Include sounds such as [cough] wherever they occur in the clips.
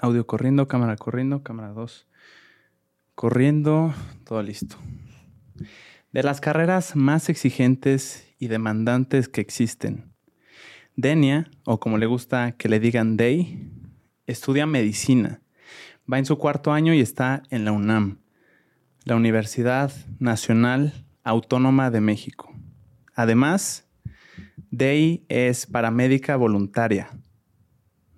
Audio corriendo, cámara corriendo, cámara 2. Corriendo, todo listo. De las carreras más exigentes y demandantes que existen, Denia, o como le gusta que le digan Day, estudia medicina. Va en su cuarto año y está en la UNAM, la Universidad Nacional Autónoma de México. Además, Day es paramédica voluntaria,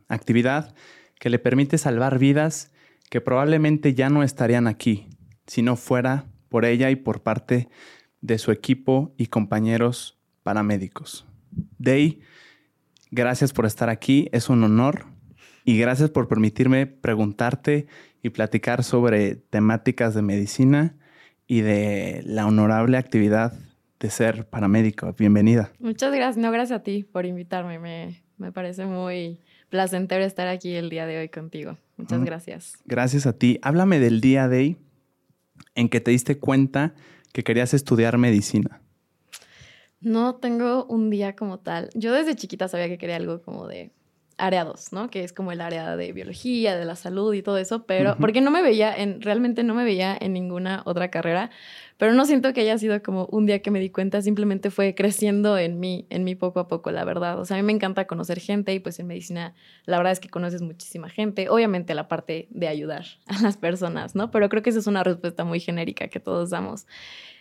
actividad que le permite salvar vidas que probablemente ya no estarían aquí si no fuera por ella y por parte de su equipo y compañeros paramédicos. Day, gracias por estar aquí, es un honor y gracias por permitirme preguntarte y platicar sobre temáticas de medicina y de la honorable actividad de ser paramédico. Bienvenida. Muchas gracias, no gracias a ti por invitarme, me, me parece muy placentero estar aquí el día de hoy contigo. Muchas gracias. Gracias a ti. Háblame del día de hoy en que te diste cuenta que querías estudiar medicina. No tengo un día como tal. Yo desde chiquita sabía que quería algo como de área 2, ¿no? Que es como el área de biología, de la salud y todo eso, pero porque no me veía en, realmente no me veía en ninguna otra carrera, pero no siento que haya sido como un día que me di cuenta, simplemente fue creciendo en mí, en mí poco a poco, la verdad. O sea, a mí me encanta conocer gente y pues en medicina la verdad es que conoces muchísima gente, obviamente la parte de ayudar a las personas, ¿no? Pero creo que esa es una respuesta muy genérica que todos damos.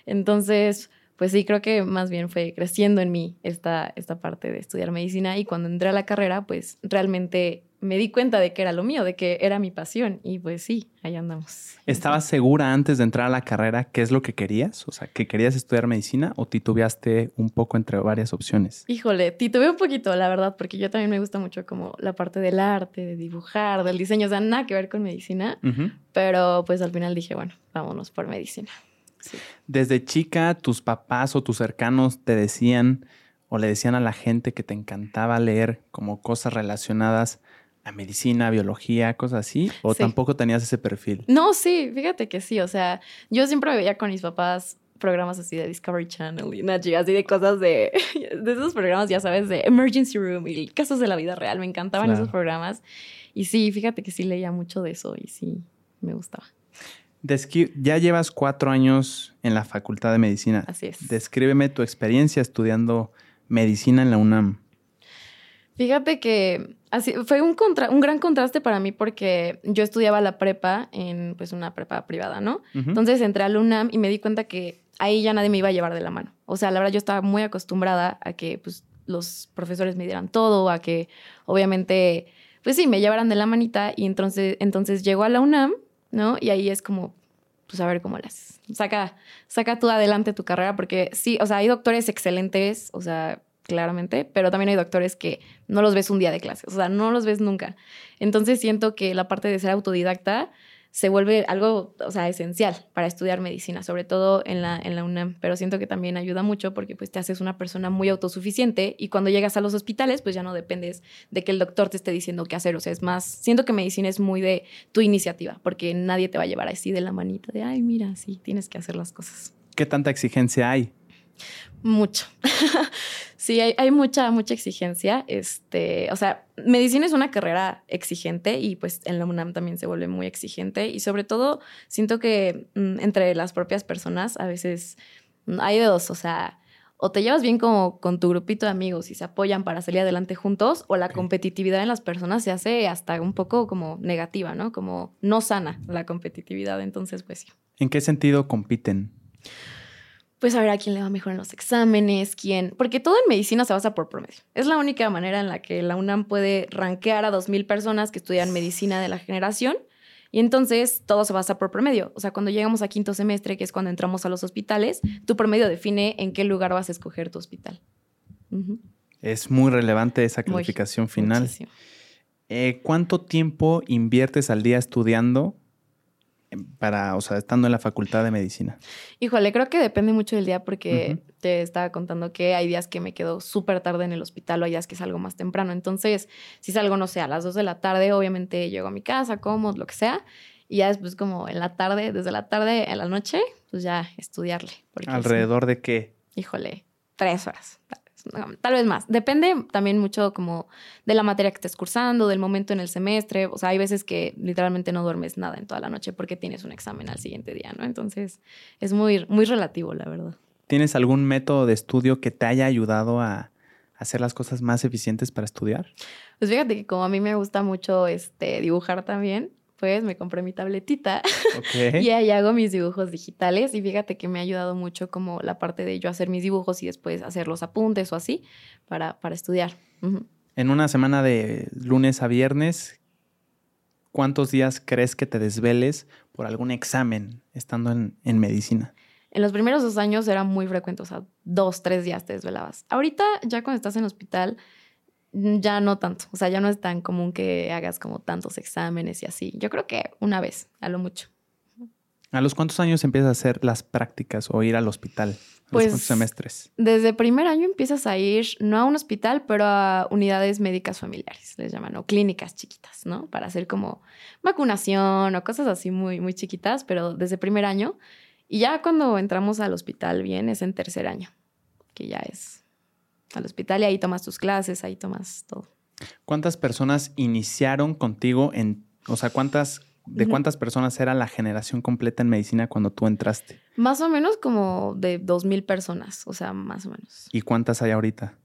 Entonces, pues sí, creo que más bien fue creciendo en mí esta, esta parte de estudiar medicina y cuando entré a la carrera, pues realmente me di cuenta de que era lo mío, de que era mi pasión y pues sí, ahí andamos. ¿Estabas segura antes de entrar a la carrera qué es lo que querías? O sea, ¿que querías estudiar medicina o titubeaste un poco entre varias opciones? Híjole, titubeé un poquito, la verdad, porque yo también me gusta mucho como la parte del arte, de dibujar, del diseño, o sea, nada que ver con medicina, pero pues al final dije, bueno, vámonos por medicina. Desde chica, tus papás o tus cercanos te decían o le decían a la gente que te encantaba leer como cosas relacionadas a medicina, biología, cosas así, o tampoco tenías ese perfil? No, sí, fíjate que sí, o sea, yo siempre veía con mis papás programas así de Discovery Channel y Nachi, así de cosas de, [laughs] de esos programas, ya sabes, de Emergency Room y casos de la vida real, me encantaban esos programas. Y sí, fíjate que sí leía mucho de eso y sí, me gustaba ya llevas cuatro años en la Facultad de Medicina. Así es. Descríbeme tu experiencia estudiando medicina en la UNAM. Fíjate que así, fue un, un gran contraste para mí porque yo estudiaba la prepa en pues una prepa privada, ¿no? Entonces entré a la UNAM y me di cuenta que ahí ya nadie me iba a llevar de la mano. O sea, la verdad yo estaba muy acostumbrada a que pues, los profesores me dieran todo, a que obviamente, pues sí, me llevaran de la manita y entonces, entonces llego a la UNAM ¿no? Y ahí es como, pues a ver cómo las saca, saca tú adelante tu carrera, porque sí, o sea, hay doctores excelentes, o sea, claramente, pero también hay doctores que no los ves un día de clase, o sea, no los ves nunca. Entonces siento que la parte de ser autodidacta se vuelve algo, o sea, esencial para estudiar medicina, sobre todo en la, en la UNAM, pero siento que también ayuda mucho porque pues te haces una persona muy autosuficiente y cuando llegas a los hospitales pues ya no dependes de que el doctor te esté diciendo qué hacer, o sea, es más, siento que medicina es muy de tu iniciativa, porque nadie te va a llevar así de la manita de, ay, mira, sí, tienes que hacer las cosas. ¿Qué tanta exigencia hay? Mucho. [laughs] sí, hay, mucha, mucha exigencia. Este, o sea, medicina es una carrera exigente y pues en la UNAM también se vuelve muy exigente y sobre todo siento que mm, entre las propias personas a veces mm, hay de dos, o sea, o te llevas bien como con tu grupito de amigos y se apoyan para salir adelante juntos, o la competitividad en las personas se hace hasta un poco como negativa, ¿no? Como no sana la competitividad, entonces pues sí. ¿En qué sentido compiten? Pues a ver a quién le va mejor en los exámenes, quién, porque todo en medicina se basa por promedio. Es la única manera en la que la UNAM puede rankear a 2.000 personas que estudian medicina de la generación y entonces todo se basa por promedio. O sea, cuando llegamos a quinto semestre, que es cuando entramos a los hospitales, tu promedio define en qué lugar vas a escoger tu hospital. Es muy relevante esa calificación final. Eh, ¿Cuánto tiempo inviertes al día estudiando para, o sea, estando en la facultad de medicina? Híjole, creo que depende mucho del día porque te estaba contando que hay días que me quedo súper tarde en el hospital o hay días que salgo más temprano. Entonces, si salgo, no sé, a las 2 de la tarde, obviamente llego a mi casa, como, lo que sea. Y ya después como en la tarde, desde la tarde a la noche, pues ya estudiarle. ¿Alrededor de qué? Híjole, tres horas. Tal vez más. Depende también mucho como de la materia que estés cursando, del momento en el semestre. O sea, hay veces que literalmente no duermes nada en toda la noche porque tienes un examen al siguiente día, ¿no? Entonces es muy, muy relativo, la verdad. ¿Tienes algún método de estudio que te haya ayudado a hacer las cosas más eficientes para estudiar? Pues fíjate que como a mí me gusta mucho este, dibujar también, pues me compré mi tabletita [laughs] y ahí hago mis dibujos digitales y fíjate que me ha ayudado mucho como la parte de yo hacer mis dibujos y después hacer los apuntes o así para, para estudiar. En una semana de lunes a viernes, ¿cuántos días crees que te desveles por algún examen estando en, en medicina? En los primeros dos años era muy frecuente, o sea, dos, tres días te desvelabas. Ahorita ya cuando estás en hospital ya no tanto, o sea, ya no es tan común que hagas como tantos exámenes y así. Yo creo que una vez, a lo mucho. ¿A los cuántos años empiezas a hacer las prácticas o ir al hospital? pues, cuántos semestres? Desde primer año empiezas a ir, no a un hospital, pero a unidades médicas familiares, les llaman, o clínicas chiquitas, ¿no? Para hacer como vacunación o cosas así muy, muy chiquitas, pero desde primer año. Y ya cuando entramos al hospital bien es en tercer año, que ya es al hospital y ahí tomas tus clases, ahí tomas todo. ¿Cuántas personas iniciaron contigo en, o sea, cuántas, de cuántas personas era la generación completa en medicina cuando tú entraste? Más o menos como de dos mil personas, o sea, más o menos. ¿Y cuántas hay ahorita?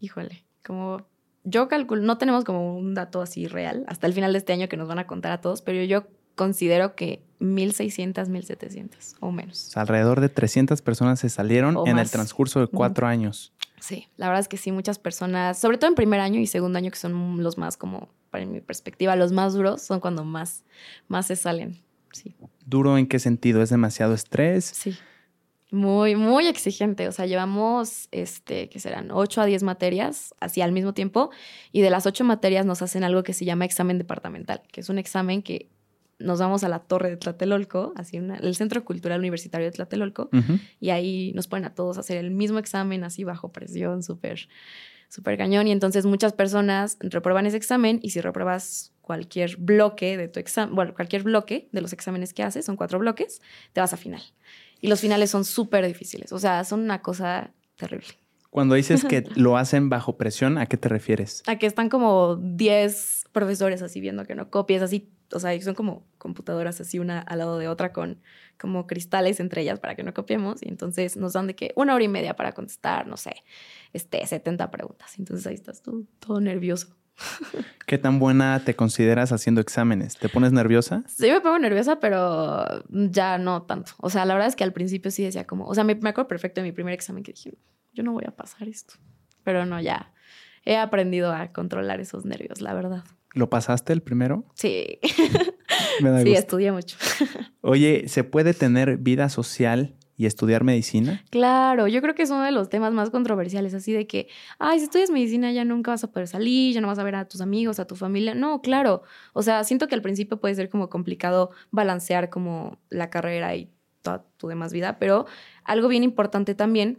Híjole, como yo calculo, no tenemos como un dato así real hasta el final de este año que nos van a contar a todos, pero yo considero que 1.600, 1.700 o menos. alrededor de 300 personas se salieron en el transcurso de cuatro años. Sí, la verdad es que sí, muchas personas, sobre todo en primer año y segundo año, que son los más como, para mi perspectiva, los más duros, son cuando más, más se salen. Sí. ¿Duro en qué sentido? ¿Es demasiado estrés? Sí. Muy, muy exigente. O sea, llevamos, este, que serán 8 a 10 materias, así al mismo tiempo, y de las 8 materias nos hacen algo que se llama examen departamental, que es un examen que nos vamos a la torre de Tlatelolco, así el Centro Cultural Universitario de Tlatelolco, y ahí nos ponen a todos a hacer el mismo examen, así bajo presión, súper, súper cañón. Y entonces muchas personas reprueban ese examen y si repruebas cualquier bloque de tu examen, bueno, cualquier bloque de los exámenes que haces, son cuatro bloques, te vas a final. Y los finales son súper difíciles, o sea, son una cosa terrible. Cuando dices que [laughs] lo hacen bajo presión, ¿a qué te refieres? A que están como 10 profesores así viendo que no copies, así o sea, son como computadoras así una al lado de otra con como cristales entre ellas para que no copiemos y entonces nos dan de que una hora y media para contestar, no sé, este, 70 preguntas. Entonces ahí estás tú todo nervioso. [laughs] ¿Qué tan buena te consideras haciendo exámenes? ¿Te pones nerviosa? Sí, me pongo nerviosa, pero ya no tanto. O sea, la verdad es que al principio sí decía como, o sea, me, me acuerdo perfecto de mi primer examen que dije, yo no voy a pasar esto. Pero no, ya he aprendido a controlar esos nervios, la verdad. ¿Lo pasaste el primero? Sí. [laughs] sí, estudié mucho. [laughs] Oye, ¿se puede tener vida social y estudiar medicina? Claro, yo creo que es uno de los temas más controversiales, así de que, ay, si estudias medicina ya nunca vas a poder salir, ya no vas a ver a tus amigos, a tu familia. No, claro. O sea, siento que al principio puede ser como complicado balancear como la carrera y toda tu demás vida, pero algo bien importante también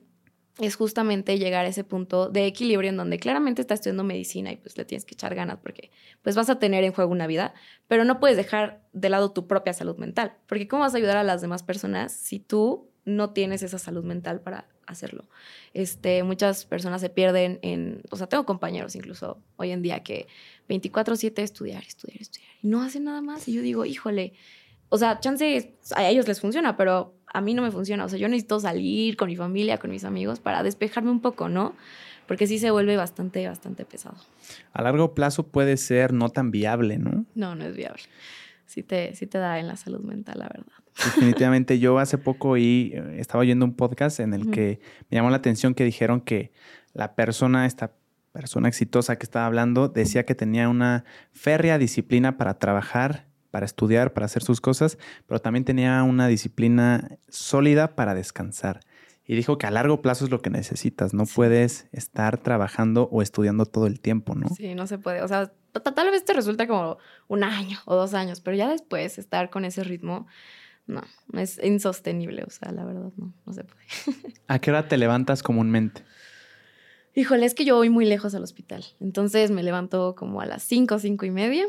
es justamente llegar a ese punto de equilibrio en donde claramente estás estudiando medicina y pues le tienes que echar ganas porque pues vas a tener en juego una vida, pero no puedes dejar de lado tu propia salud mental, porque ¿cómo vas a ayudar a las demás personas si tú no tienes esa salud mental para hacerlo? Este, muchas personas se pierden en, o sea, tengo compañeros incluso hoy en día que 24/7 estudiar, estudiar, estudiar y no hacen nada más y yo digo, híjole, o sea, chance a ellos les funciona, pero a mí no me funciona. O sea, yo necesito salir con mi familia, con mis amigos para despejarme un poco, ¿no? Porque sí se vuelve bastante, bastante pesado. A largo plazo puede ser no tan viable, ¿no? No, no es viable. Sí te, sí te da en la salud mental, la verdad. Definitivamente. Yo hace poco y eh, estaba oyendo un podcast en el que me llamó la atención que dijeron que la persona, esta persona exitosa que estaba hablando, decía que tenía una férrea disciplina para trabajar para estudiar, para hacer sus cosas, pero también tenía una disciplina sólida para descansar. Y dijo que a largo plazo es lo que necesitas, no puedes estar trabajando o estudiando todo el tiempo, ¿no? Sí, no se puede. O sea, tal vez te resulta como un año o dos años, pero ya después estar con ese ritmo, no, es insostenible, o sea, la verdad no, no se puede. [laughs] ¿A qué hora te levantas comúnmente? Híjole, es que yo voy muy lejos al hospital, entonces me levanto como a las cinco, cinco y media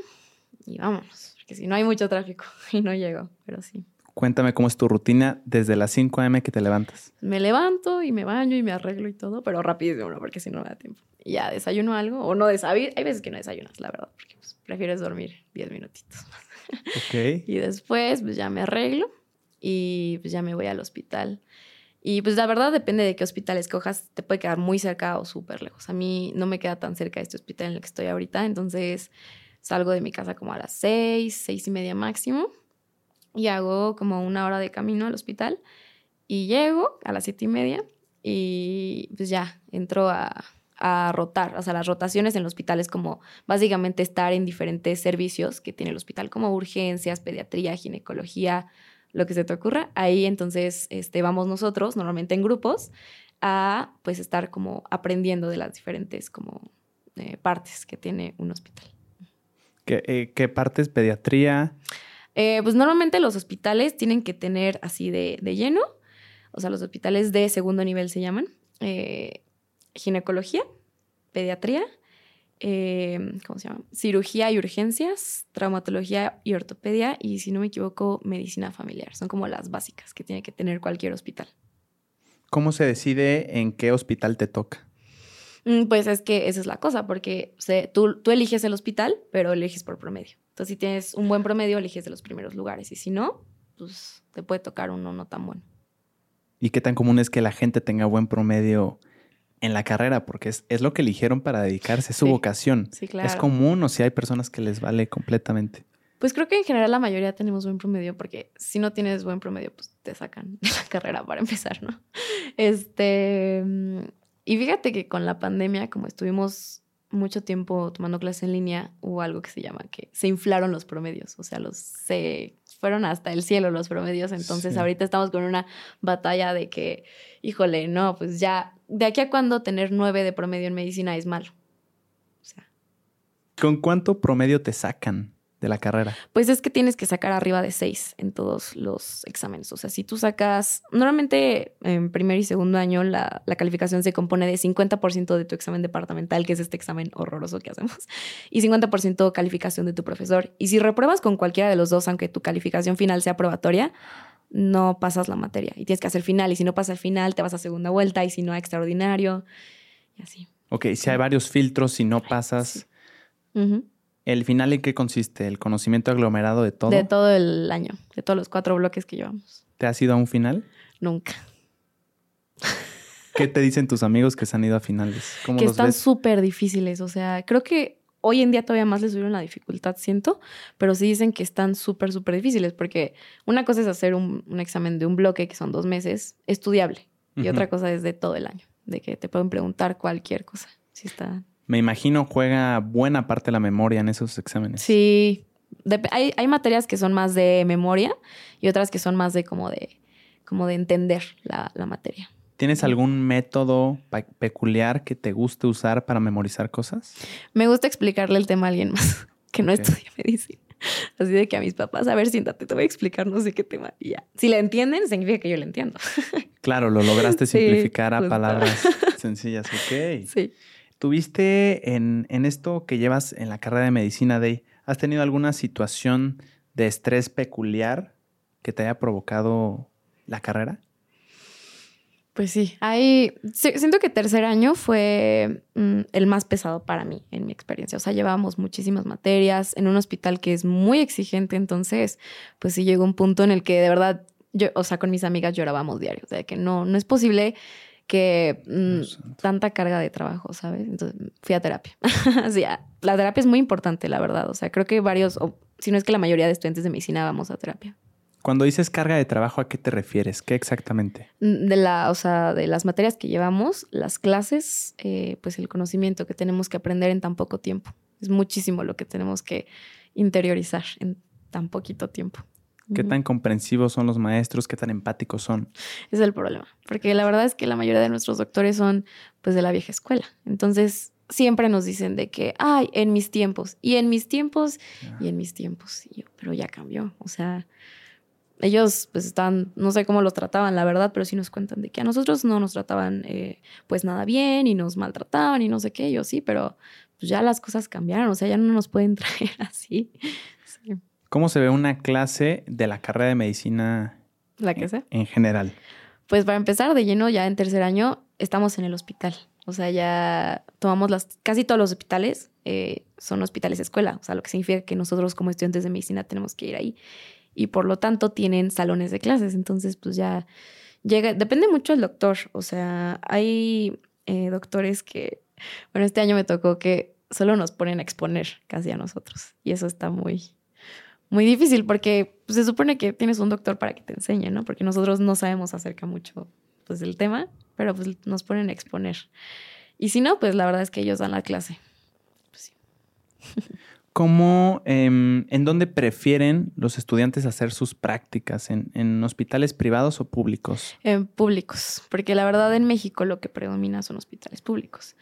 y vámonos si no hay mucho tráfico [laughs] y no llego, pero sí. Cuéntame cómo es tu rutina desde las 5 a.m. que te levantas. Me levanto y me baño y me arreglo y todo, pero rapidísimo, ¿no? porque si no me da tiempo. Y ya desayuno algo o no desayuno. Hay veces que no desayunas, la verdad, porque pues, prefieres dormir 10 minutitos. [laughs] Ok. y después pues ya me arreglo y pues ya me voy al hospital. Y pues la verdad depende de qué hospital escojas, te puede quedar muy cerca o súper lejos. A mí no me queda tan cerca este hospital en el que estoy ahorita, entonces salgo de mi casa como a las seis, seis y media máximo y hago como una hora de camino al hospital y llego a las siete y media y pues ya entro a, a rotar. O sea, las rotaciones en el hospital es como básicamente estar en diferentes servicios que tiene el hospital, como urgencias, pediatría, ginecología, lo que se te ocurra. Ahí entonces este, vamos nosotros, normalmente en grupos, a pues estar como aprendiendo de las diferentes como eh, partes que tiene un hospital. ¿Qué, eh, qué partes? ¿Pediatría? Eh, pues normalmente los hospitales tienen que tener así de, de, lleno, o sea, los hospitales de segundo nivel se llaman, eh, ginecología, pediatría, eh, ¿cómo se llama? Cirugía y urgencias, traumatología y ortopedia y, si no me equivoco, medicina familiar. Son como las básicas que tiene que tener cualquier hospital. ¿Cómo se decide en qué hospital te toca? Mm, Pues es que esa es la cosa, porque se, tú, tú eliges el hospital, pero eliges por promedio. Entonces, si tienes un buen promedio, eliges de los primeros lugares. Y si no, pues te puede tocar uno no tan bueno. ¿Y qué tan común es que la gente tenga buen promedio en la carrera? Porque es, es lo que eligieron para dedicarse, es su Sí. vocación. Sí, claro. ¿Es común o si hay personas que les vale completamente? Pues creo que en general la mayoría tenemos buen promedio, porque si no tienes buen promedio, pues te sacan de [laughs] la carrera para empezar, ¿no? Este. Y fíjate que con la pandemia, como estuvimos mucho tiempo tomando clases en línea, hubo algo que se llama que se inflaron los promedios, o sea, los se fueron hasta el cielo los promedios, entonces Sí. ahorita estamos con una batalla de que, híjole, no, pues ya, de aquí a cuando tener nueve de promedio en medicina es malo. O sea, ¿Con cuánto promedio te sacan de la carrera? Pues es que tienes que sacar arriba de 6 en todos los exámenes. O sea, si tú sacas, normalmente en primer y segundo año la, la calificación se compone de 50% de tu examen departamental, que es este examen horroroso que hacemos, y 50% calificación de tu profesor. Y si repruebas con cualquiera de los dos, aunque tu calificación final sea probatoria, no pasas la materia y tienes que hacer final. Y si no pasa el final, te vas a segunda vuelta y si no a extraordinario y así. Ok, si hay varios filtros, si no pasas. ¿El final en qué consiste? ¿El conocimiento aglomerado de todo? De todo el año, de todos los cuatro bloques que llevamos. ¿Te has ido a un final? Nunca. ¿Qué te dicen tus amigos que se han ido a finales? ¿Cómo que los están súper difíciles. O sea, creo que hoy en día todavía más les subieron la dificultad, siento, pero sí dicen que están súper, súper difíciles, porque una cosa es hacer un, un examen de un bloque, que son dos meses, estudiable, y otra cosa es de todo el año, de que te pueden preguntar cualquier cosa. Sí, está. Me imagino juega buena parte de la memoria en esos exámenes. Sí, hay, hay materias que son más de memoria y otras que son más de como de, como de entender la, la materia. ¿Tienes algún método peculiar que te guste usar para memorizar cosas? Me gusta explicarle el tema a alguien más [laughs] que no Ok. estudia medicina. Así de que a mis papás, a ver, siéntate, te voy a explicar no sé qué tema. Y ya. Si le entienden, significa que yo le entiendo. Claro, lo lograste [laughs] Sí, simplificar a palabras [laughs] sencillas. Ok. Sí. ¿Tuviste en, en esto que llevas en la carrera de medicina, Day, has tenido alguna situación de estrés peculiar que te haya provocado la carrera? Pues sí. Hay, si- siento que tercer año fue mm, el más pesado para mí, en mi experiencia. O sea, llevábamos muchísimas materias en un hospital que es muy exigente. Entonces, pues sí llegó un punto en el que de verdad, yo, o sea, con mis amigas llorábamos diario. O sea, que no, no es posible que mm, tanta carga de trabajo, ¿sabes? Entonces fui a terapia. [laughs] Así, a- la terapia es muy importante, la verdad. O sea, creo que varios, o si no es que la mayoría de estudiantes de medicina vamos a terapia. Cuando dices carga de trabajo, ¿a qué te refieres? ¿Qué exactamente? Mm, De la, o sea, de las materias que llevamos, las clases, eh, pues el conocimiento que tenemos que aprender en tan poco tiempo. Es muchísimo lo que tenemos que interiorizar en tan poquito tiempo. ¿Qué tan comprensivos son los maestros? ¿Qué tan empáticos son? Es el problema. Porque la verdad es que la mayoría de nuestros doctores son pues de la vieja escuela. Entonces siempre nos dicen de que, ay, en mis tiempos, y en mis tiempos, y en mis tiempos. Y yo, pero ya cambió. O sea, ellos pues están, no sé cómo los trataban, la verdad, pero sí nos cuentan de que a nosotros no nos trataban eh, pues nada bien y nos maltrataban y no sé qué. Yo sí, pero pues ya las cosas cambiaron. O sea, ya no nos pueden [laughs] traer así. Sí. ¿Cómo se ve una clase de la carrera de medicina? La que sea. En general. Pues para empezar de lleno, ya en tercer año estamos en el hospital. O sea, ya tomamos las, casi todos los hospitales eh, son hospitales escuela, o sea, lo que significa que nosotros como estudiantes de medicina tenemos que ir ahí. Y por lo tanto tienen salones de clases, entonces pues ya llega, depende mucho del doctor, o sea, hay eh, doctores que, bueno, este año me tocó que solo nos ponen a exponer casi a nosotros y eso está muy, muy difícil porque pues, se supone que tienes un doctor para que te enseñe, ¿no? Porque nosotros no sabemos acerca mucho pues, del tema, pero pues nos ponen a exponer. Y si no, pues la verdad es que ellos dan la clase. Pues, sí. [laughs] ¿Cómo, em, en dónde prefieren los estudiantes hacer sus prácticas? ¿En, hospitales privados o públicos? En públicos, porque la verdad en México lo que predomina son hospitales públicos.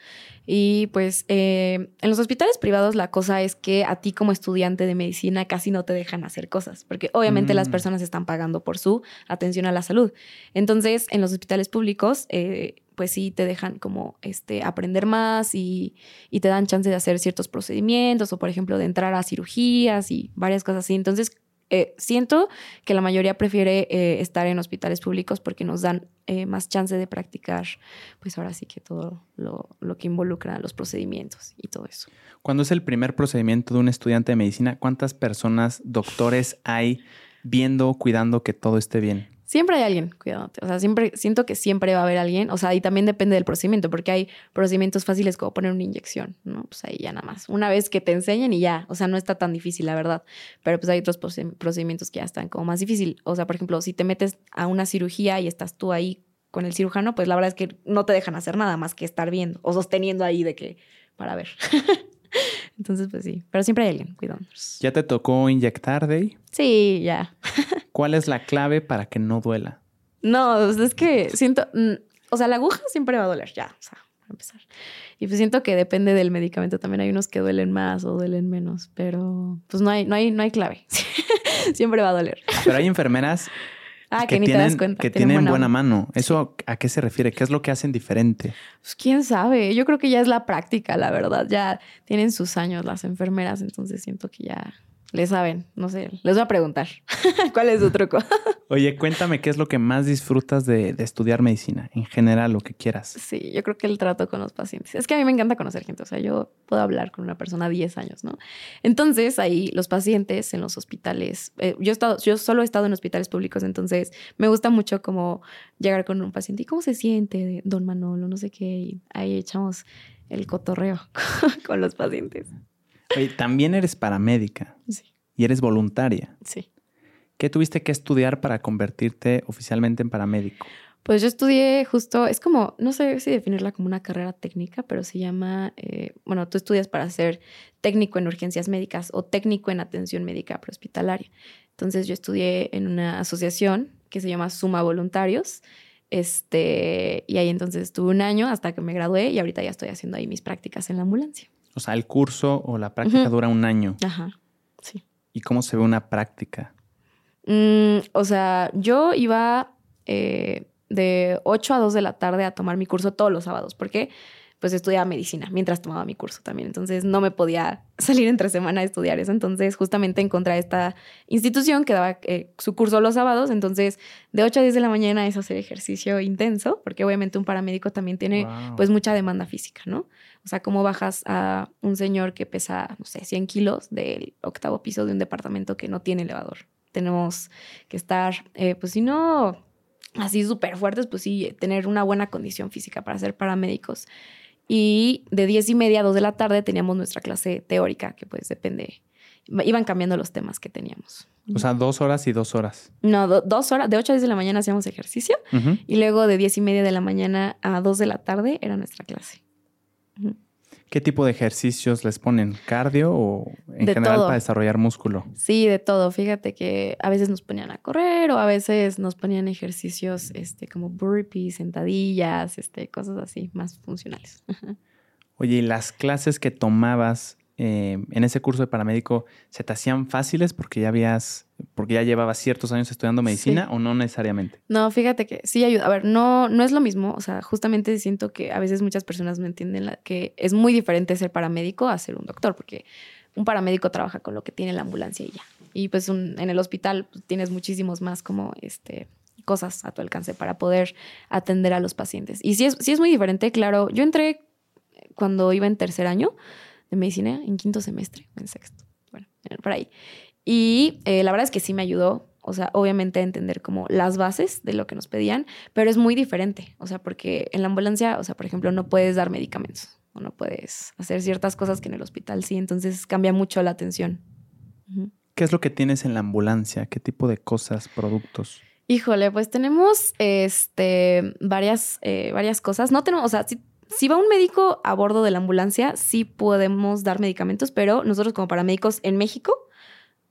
Y pues eh, en los hospitales privados la cosa es que a ti como estudiante de medicina casi no te dejan hacer cosas, porque obviamente las mm. personas están pagando por su atención a la salud. Entonces, en los hospitales públicos... Eh, pues sí te dejan como este, aprender más y, te dan chance de hacer ciertos procedimientos o, por ejemplo, de entrar a cirugías y varias cosas así. Entonces, eh, siento que la mayoría prefiere eh, estar en hospitales públicos porque nos dan eh, más chance de practicar, pues ahora sí que todo lo, lo, que involucra los procedimientos y todo eso. Cuando es el primer procedimiento de un estudiante de medicina, ¿cuántas personas, doctores hay viendo, cuidando que todo esté bien? Siempre hay alguien cuidándote. O sea, siempre siento que siempre va a haber alguien. O sea, y también depende del procedimiento, porque hay procedimientos fáciles como poner una inyección, ¿no? Pues ahí ya nada más. Una vez que te enseñen y ya. O sea, no está tan difícil, la verdad. Pero pues hay otros procedimientos que ya están como más difícil. O sea, por ejemplo, si te metes a una cirugía y estás tú ahí con el cirujano, pues la verdad es que no te dejan hacer nada más que estar viendo o sosteniendo ahí de que para ver. [laughs] Entonces, pues sí, pero siempre hay alguien cuidándonos. ¿Ya te tocó inyectar, Day? Sí, ya. [laughs] ¿Cuál es la clave para que no duela? No, es que siento, mm, o sea, la aguja siempre va a doler, ya, o sea, para empezar. Y pues siento que depende del medicamento, también hay unos que duelen más o duelen menos, pero pues no hay, no hay, no hay clave. [laughs] siempre va a doler. Pero hay enfermeras [laughs] Ah, que, ni te das cuenta. Que tienen, buena, mano. ¿Eso a qué se refiere? ¿Qué es lo que hacen diferente? Pues quién sabe. Yo creo que ya es la práctica, la verdad. Ya tienen sus años las enfermeras, entonces siento que ya le saben, no sé, les voy a preguntar [laughs] cuál es su truco. [laughs] Oye, cuéntame qué es lo que más disfrutas de, estudiar medicina, en general, lo que quieras. Sí, yo creo que el trato con los pacientes. Es que a mí me encanta conocer gente, o sea, yo puedo hablar con una persona 10 años, ¿no? Entonces, ahí los pacientes en los hospitales, eh, yo, he estado, yo solo he estado en hospitales públicos, entonces me gusta mucho como llegar con un paciente y cómo se siente, don Manolo, no sé qué, y ahí echamos el cotorreo [laughs] con los pacientes. Oye, también eres paramédica. Sí. Y eres voluntaria. Sí. ¿Qué tuviste que estudiar para convertirte oficialmente en paramédico? Pues yo estudié justo, es como, no sé si definirla como una carrera técnica, pero se llama, eh, bueno, tú estudias para ser técnico en urgencias médicas o técnico en atención médica prehospitalaria. Entonces yo estudié en una asociación que se llama Suma Voluntarios. Este, y ahí entonces estuve un año hasta que me gradué y ahorita ya estoy haciendo ahí mis prácticas en la ambulancia. O sea, el curso o la práctica dura un año. Ajá, sí. ¿Y cómo se ve una práctica? Mm, o sea, yo iba eh, de 8 a 2 de la tarde a tomar mi curso todos los sábados. ¿Por qué? pues estudiaba medicina mientras tomaba mi curso también. Entonces no me podía [laughs] salir entre semana a estudiar eso. Entonces justamente encontré esta institución que daba eh, su curso los sábados. Entonces de 8 a 10 de la mañana es hacer ejercicio intenso, porque obviamente un paramédico también tiene pues mucha demanda física, ¿no? O sea, cómo bajas a un señor que pesa, no sé, 100 kilos del octavo piso de un departamento que no tiene elevador. Tenemos que estar, eh, pues si no así súper fuertes, pues sí, tener una buena condición física para ser paramédicos. Y de diez y media a dos de la tarde teníamos nuestra clase teórica, que pues depende, iban cambiando los temas que teníamos. O sea, dos horas y dos horas. No, dos horas, de ocho a diez de la mañana hacíamos ejercicio y luego de diez y media de la mañana a dos de la tarde era nuestra clase. ¿Qué tipo de ejercicios les ponen? ¿Cardio o en general para desarrollar músculo? Sí, de todo. Fíjate que a veces nos ponían a correr o a veces nos ponían ejercicios este, como burpees, sentadillas, este, cosas así, más funcionales. [laughs] Oye, ¿y las clases que tomabas eh, en ese curso de paramédico se te hacían fáciles porque ya habías, porque ya llevabas ciertos años estudiando medicina o no necesariamente? No, fíjate que sí ayuda. A ver, no, no es lo mismo. O sea, justamente siento que a veces muchas personas no entienden que es muy diferente ser paramédico a ser un doctor, porque un paramédico trabaja con lo que tiene la ambulancia y ya. y pues en el hospital pues, tienes muchísimos más como este cosas a tu alcance para poder atender a los pacientes. Y sí es, sí es muy diferente, claro. Yo entré cuando iba en tercer año de medicina, en quinto semestre, en sexto, bueno, por ahí. Y eh, la verdad es que sí me ayudó, o sea, obviamente a entender como las bases de lo que nos pedían, pero es muy diferente, o sea, porque en la ambulancia, o sea, por ejemplo, no puedes dar medicamentos o no puedes hacer ciertas cosas que en el hospital sí, entonces cambia mucho la atención. ¿Qué es lo que tienes en la ambulancia? ¿Qué tipo de cosas, productos? Híjole, pues tenemos este, varias, eh, varias cosas. No tenemos, o sea, si, si, va un médico a bordo de la ambulancia, sí podemos dar medicamentos, pero nosotros como paramédicos en México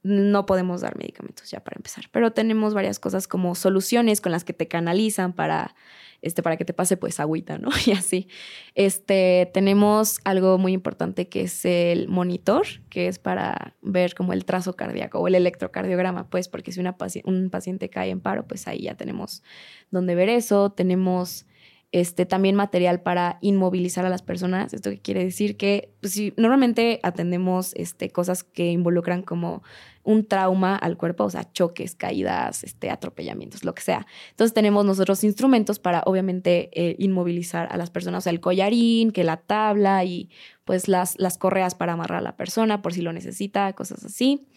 no podemos dar medicamentos ya para empezar. Pero tenemos varias cosas como soluciones con las que te canalizan para este, para que te pase pues agüita, ¿no? [laughs] Y así. Este, tenemos algo muy importante que es el monitor, que es para ver como el trazo cardíaco o el electrocardiograma, pues, porque si un paciente cae en paro, pues ahí ya tenemos donde ver eso. Tenemos este, también material para inmovilizar a las personas. Esto quiere decir que pues, si normalmente atendemos este, cosas que involucran como un trauma al cuerpo, o sea, choques, caídas, este, atropellamientos, lo que sea. Entonces tenemos nosotros instrumentos para obviamente eh, inmovilizar a las personas, o sea, el collarín, que la tabla y pues las, las correas para amarrar a la persona por si lo necesita, cosas así.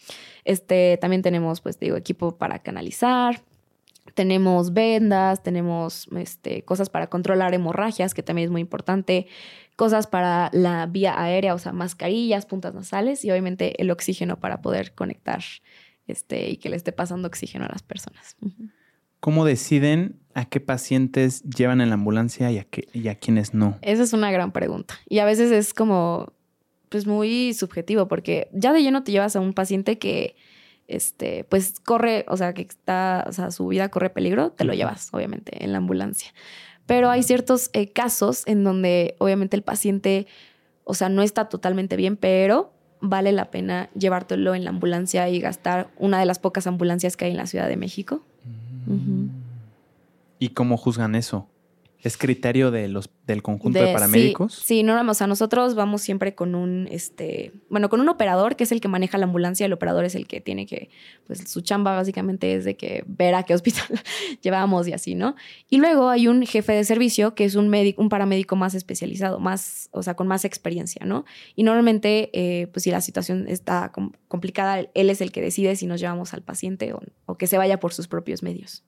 Este, también tenemos, pues digo, equipo para canalizar. Tenemos vendas, tenemos este, cosas para controlar hemorragias, que también es muy importante, cosas para la vía aérea, o sea, mascarillas, puntas nasales y obviamente el oxígeno para poder conectar este, y que le esté pasando oxígeno a las personas. ¿Cómo deciden a qué pacientes llevan en la ambulancia y a, qué, y a quiénes no? Esa es una gran pregunta. Y a veces es como, pues muy subjetivo, porque ya de lleno te llevas a un paciente que este, pues corre, o sea, que está, o sea, su vida corre peligro, te lo llevas, obviamente, en la ambulancia. Pero hay ciertos eh, casos en donde, obviamente, el paciente, o sea, no está totalmente bien, pero vale la pena llevártelo en la ambulancia y gastar una de las pocas ambulancias que hay en la Ciudad de México. Mm. ¿Y cómo juzgan eso? ¿Es criterio de los, del conjunto de, paramédicos? Sí, sí, no, o sea, nosotros vamos siempre con un, este, bueno, con un operador que es el que maneja la ambulancia, el operador es el que tiene que, pues su chamba básicamente es de que ver a qué [laughs] hospital llevamos y así, ¿no? Y luego hay un jefe de servicio que es un médico, un paramédico más especializado, más, o sea, con más experiencia, ¿no? Y normalmente, eh, pues si la situación está complicada, él es el que decide si nos llevamos al paciente o, o que se vaya por sus propios medios.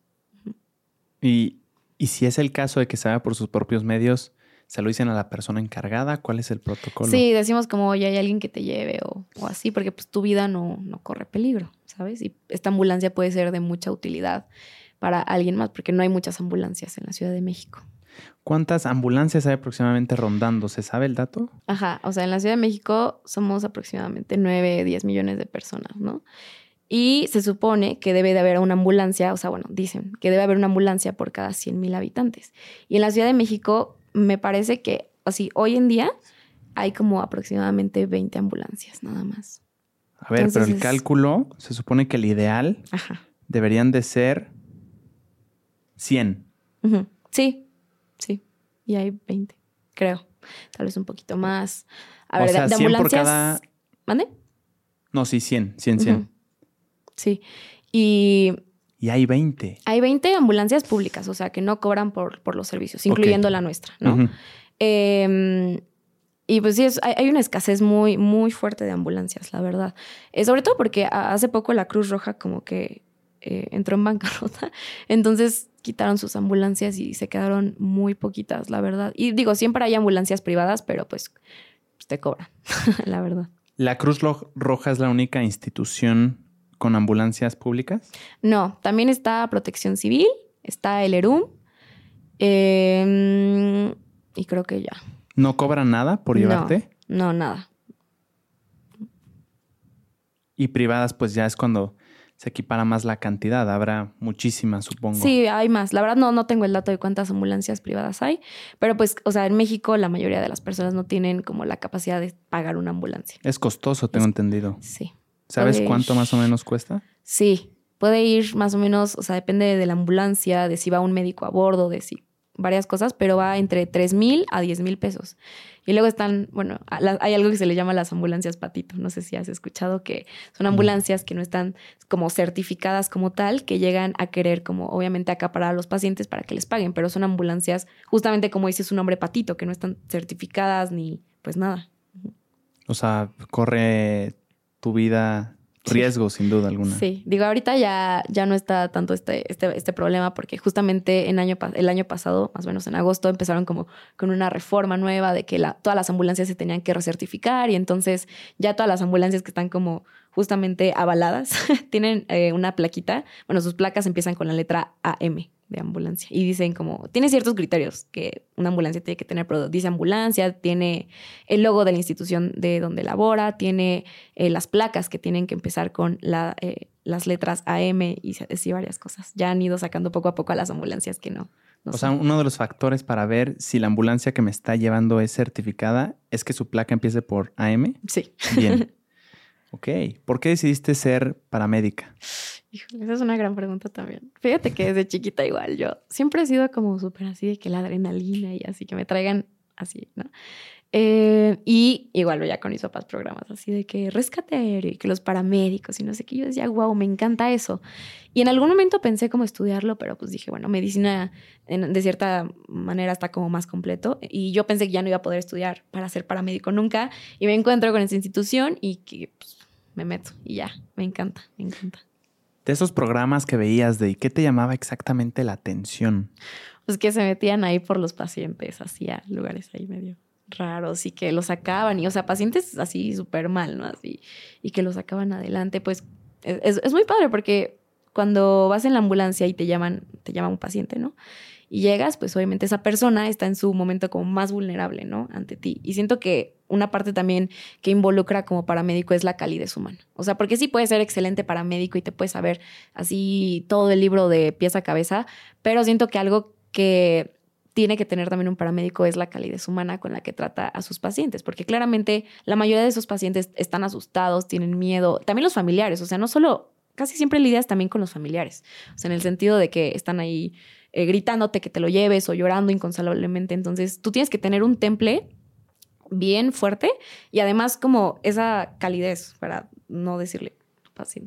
Y y si es el caso de que se haga por sus propios medios, ¿se lo dicen a la persona encargada? ¿Cuál es el protocolo? Sí, decimos como, oye, hay alguien que te lleve o, así, porque pues tu vida no, no corre peligro, ¿sabes? Y esta ambulancia puede ser de mucha utilidad para alguien más, porque no hay muchas ambulancias en la Ciudad de México. ¿Cuántas ambulancias hay aproximadamente rondando? ¿Se sabe el dato? Ajá, o sea, en la Ciudad de México somos aproximadamente 9, 10 millones de personas, ¿no? Y se supone que debe de haber una ambulancia, o sea, bueno, dicen que debe haber una ambulancia por cada 100 mil habitantes. Y en la Ciudad de México me parece que, así, hoy en día hay como aproximadamente 20 ambulancias nada más. A ver, pero el cálculo se supone que el ideal deberían de ser 100. Sí, sí. Y hay 20, creo. Tal vez un poquito más. A ver, de, 100 por cada... ¿Mande? No, sí, 100, 100, 100. Sí. Y. Y hay 20. Hay 20 ambulancias públicas, o sea, que no cobran por, por los servicios, incluyendo la nuestra, ¿no? Em, y pues sí, hay, una escasez muy, muy fuerte de ambulancias, la verdad. Eh, sobre todo porque hace poco la Cruz Roja como que eh, entró en [laughs] bancarrota. Entonces quitaron sus ambulancias y se quedaron muy poquitas, la verdad. Y digo, siempre hay ambulancias privadas, pero pues, pues te cobran, [laughs] la verdad. ¿La Cruz Roja es la única institución con ambulancias públicas? No, también está Protección Civil, está el ERUM em, y creo que ya. ¿No cobran nada por llevarte? No, nada. Y privadas, pues ya es cuando se equipara más la cantidad. Habrá muchísimas, supongo. Sí, hay más. La verdad no, no tengo el dato de cuántas ambulancias privadas hay, pero pues, o sea, en México la mayoría de las personas no tienen como la capacidad de pagar una ambulancia. Es costoso, tengo entendido. Sí. ¿Sabes cuánto más o menos cuesta? Sí, puede ir más o menos, o sea, depende de la ambulancia, de si va un médico a bordo, de si varias cosas, pero va entre 3 mil a 10 mil pesos. Y luego están, bueno, hay algo que se le llama las ambulancias patito. No sé si has escuchado que son ambulancias que no están como certificadas como tal, que llegan a querer como obviamente acaparar a los pacientes para que les paguen, pero son ambulancias justamente como dice su nombre patito, que no están certificadas ni pues nada. O sea, corre tu vida riesgo, sin duda alguna. Sí, digo, ahorita ya, ya no está tanto este, este, este problema porque justamente en año, el año pasado, más o menos en agosto, empezaron como con una reforma nueva de que la, todas las ambulancias se tenían que recertificar y entonces ya todas las ambulancias que están como justamente avaladas [laughs] tienen eh, una plaquita, bueno, sus placas empiezan con la letra AM de ambulancia. Y dicen como, tiene ciertos criterios que una ambulancia tiene que tener, pero dice ambulancia, tiene el logo de la institución de donde labora, tiene eh, las placas que tienen que empezar con la, eh, las letras AM y así varias cosas. Ya han ido sacando poco a poco a las ambulancias que no. o sea, uno de los factores para ver si la ambulancia que me está llevando es certificada es que su placa empiece por AM. Sí. Bien. [laughs] Ok. ¿Por qué decidiste ser paramédica? Híjole, esa es una gran pregunta también. Fíjate que desde chiquita igual yo siempre he sido como súper así de que la adrenalina y así que me traigan así, ¿no? Eh, y igual ya con mis papás programas así de que rescate y que los paramédicos y no sé qué. Yo decía, wow, me encanta eso. Y en algún momento pensé como estudiarlo, pero pues dije, bueno, medicina de cierta manera está como más completo. Y yo pensé que ya no iba a poder estudiar para ser paramédico nunca. Y me encuentro con esa institución y que pues, me meto y ya, me encanta, me encanta. De esos programas que veías, ¿de qué te llamaba exactamente la atención? Pues que se metían ahí por los pacientes, hacía lugares ahí medio raros y que los sacaban, y o sea, pacientes así súper mal, ¿no? Así, y que los sacaban adelante, pues es, es, muy padre porque cuando vas en la ambulancia y te llaman, te llama un paciente, ¿no? y llegas, pues obviamente esa persona está en su momento como más vulnerable, ¿no? Ante ti. Y siento que una parte también que involucra como paramédico es la calidez humana. O sea, porque sí puedes ser excelente paramédico y te puedes saber así todo el libro de pieza a cabeza, pero siento que algo que tiene que tener también un paramédico es la calidez humana con la que trata a sus pacientes, porque claramente la mayoría de esos pacientes están asustados, tienen miedo, también los familiares, o sea, no solo, casi siempre lidias también con los familiares, o sea, en el sentido de que están ahí eh, gritándote que te lo lleves o llorando inconsolablemente. Entonces, tú tienes que tener un temple bien fuerte y además como esa calidez para no decirle,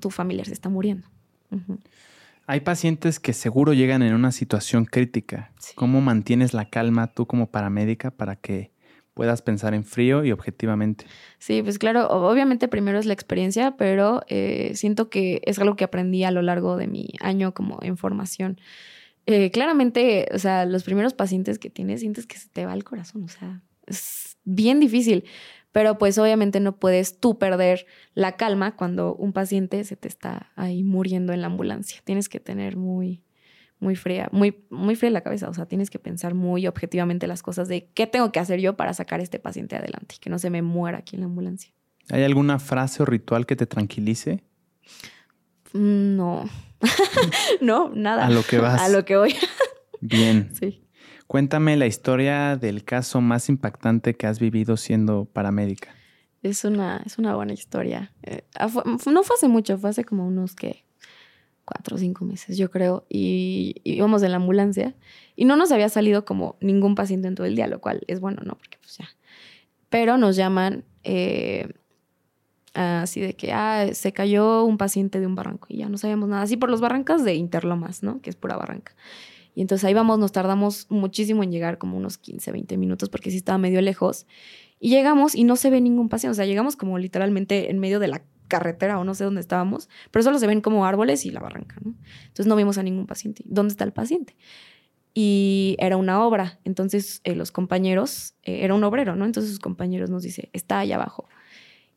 tu familiar se está muriendo. Hay pacientes que seguro llegan en una situación crítica. ¿Cómo mantienes la calma tú como paramédica para que puedas pensar en frío y objetivamente? Sí, pues claro, obviamente primero es la experiencia, pero eh, siento que es algo que aprendí a lo largo de mi año como en formación. Eh, claramente, o sea, los primeros pacientes que tienes sientes que se te va el corazón, o sea, es bien difícil, pero pues obviamente no puedes tú perder la calma cuando un paciente se te está ahí muriendo en la ambulancia. Tienes que tener muy, muy fría, muy, muy fría la cabeza, o sea, tienes que pensar muy objetivamente las cosas de qué tengo que hacer yo para sacar a este paciente adelante, que no se me muera aquí en la ambulancia. ¿Hay alguna frase o ritual que te tranquilice? Mm, no, [laughs] no, nada. A lo que vas. A lo que voy. Bien. [laughs] Sí. Cuéntame la historia del caso más impactante que has vivido siendo paramédica. Es una, es una buena historia. Eh, no fue hace mucho, fue hace como unos que cuatro o cinco meses, yo creo. Y, íbamos en la ambulancia y no nos había salido como ningún paciente en todo el día, lo cual es bueno, ¿no? Porque pues ya. Pero nos llaman eh, así de que, ah, se cayó un paciente de un barranco y ya no sabíamos nada, así por los barrancas de Interlomas, ¿no? Que es pura barranca. Y entonces ahí vamos, nos tardamos muchísimo en llegar, como unos 15, 20 minutos, porque sí estaba medio lejos. Y llegamos y no se ve ningún paciente, o sea, llegamos como literalmente en medio de la carretera o no sé dónde estábamos, pero solo se ven como árboles y la barranca, ¿no? Entonces no vimos a ningún paciente. ¿Dónde está el paciente? Y era una obra, entonces eh, los compañeros, eh, era un obrero, ¿no? Entonces sus compañeros nos dice, está allá abajo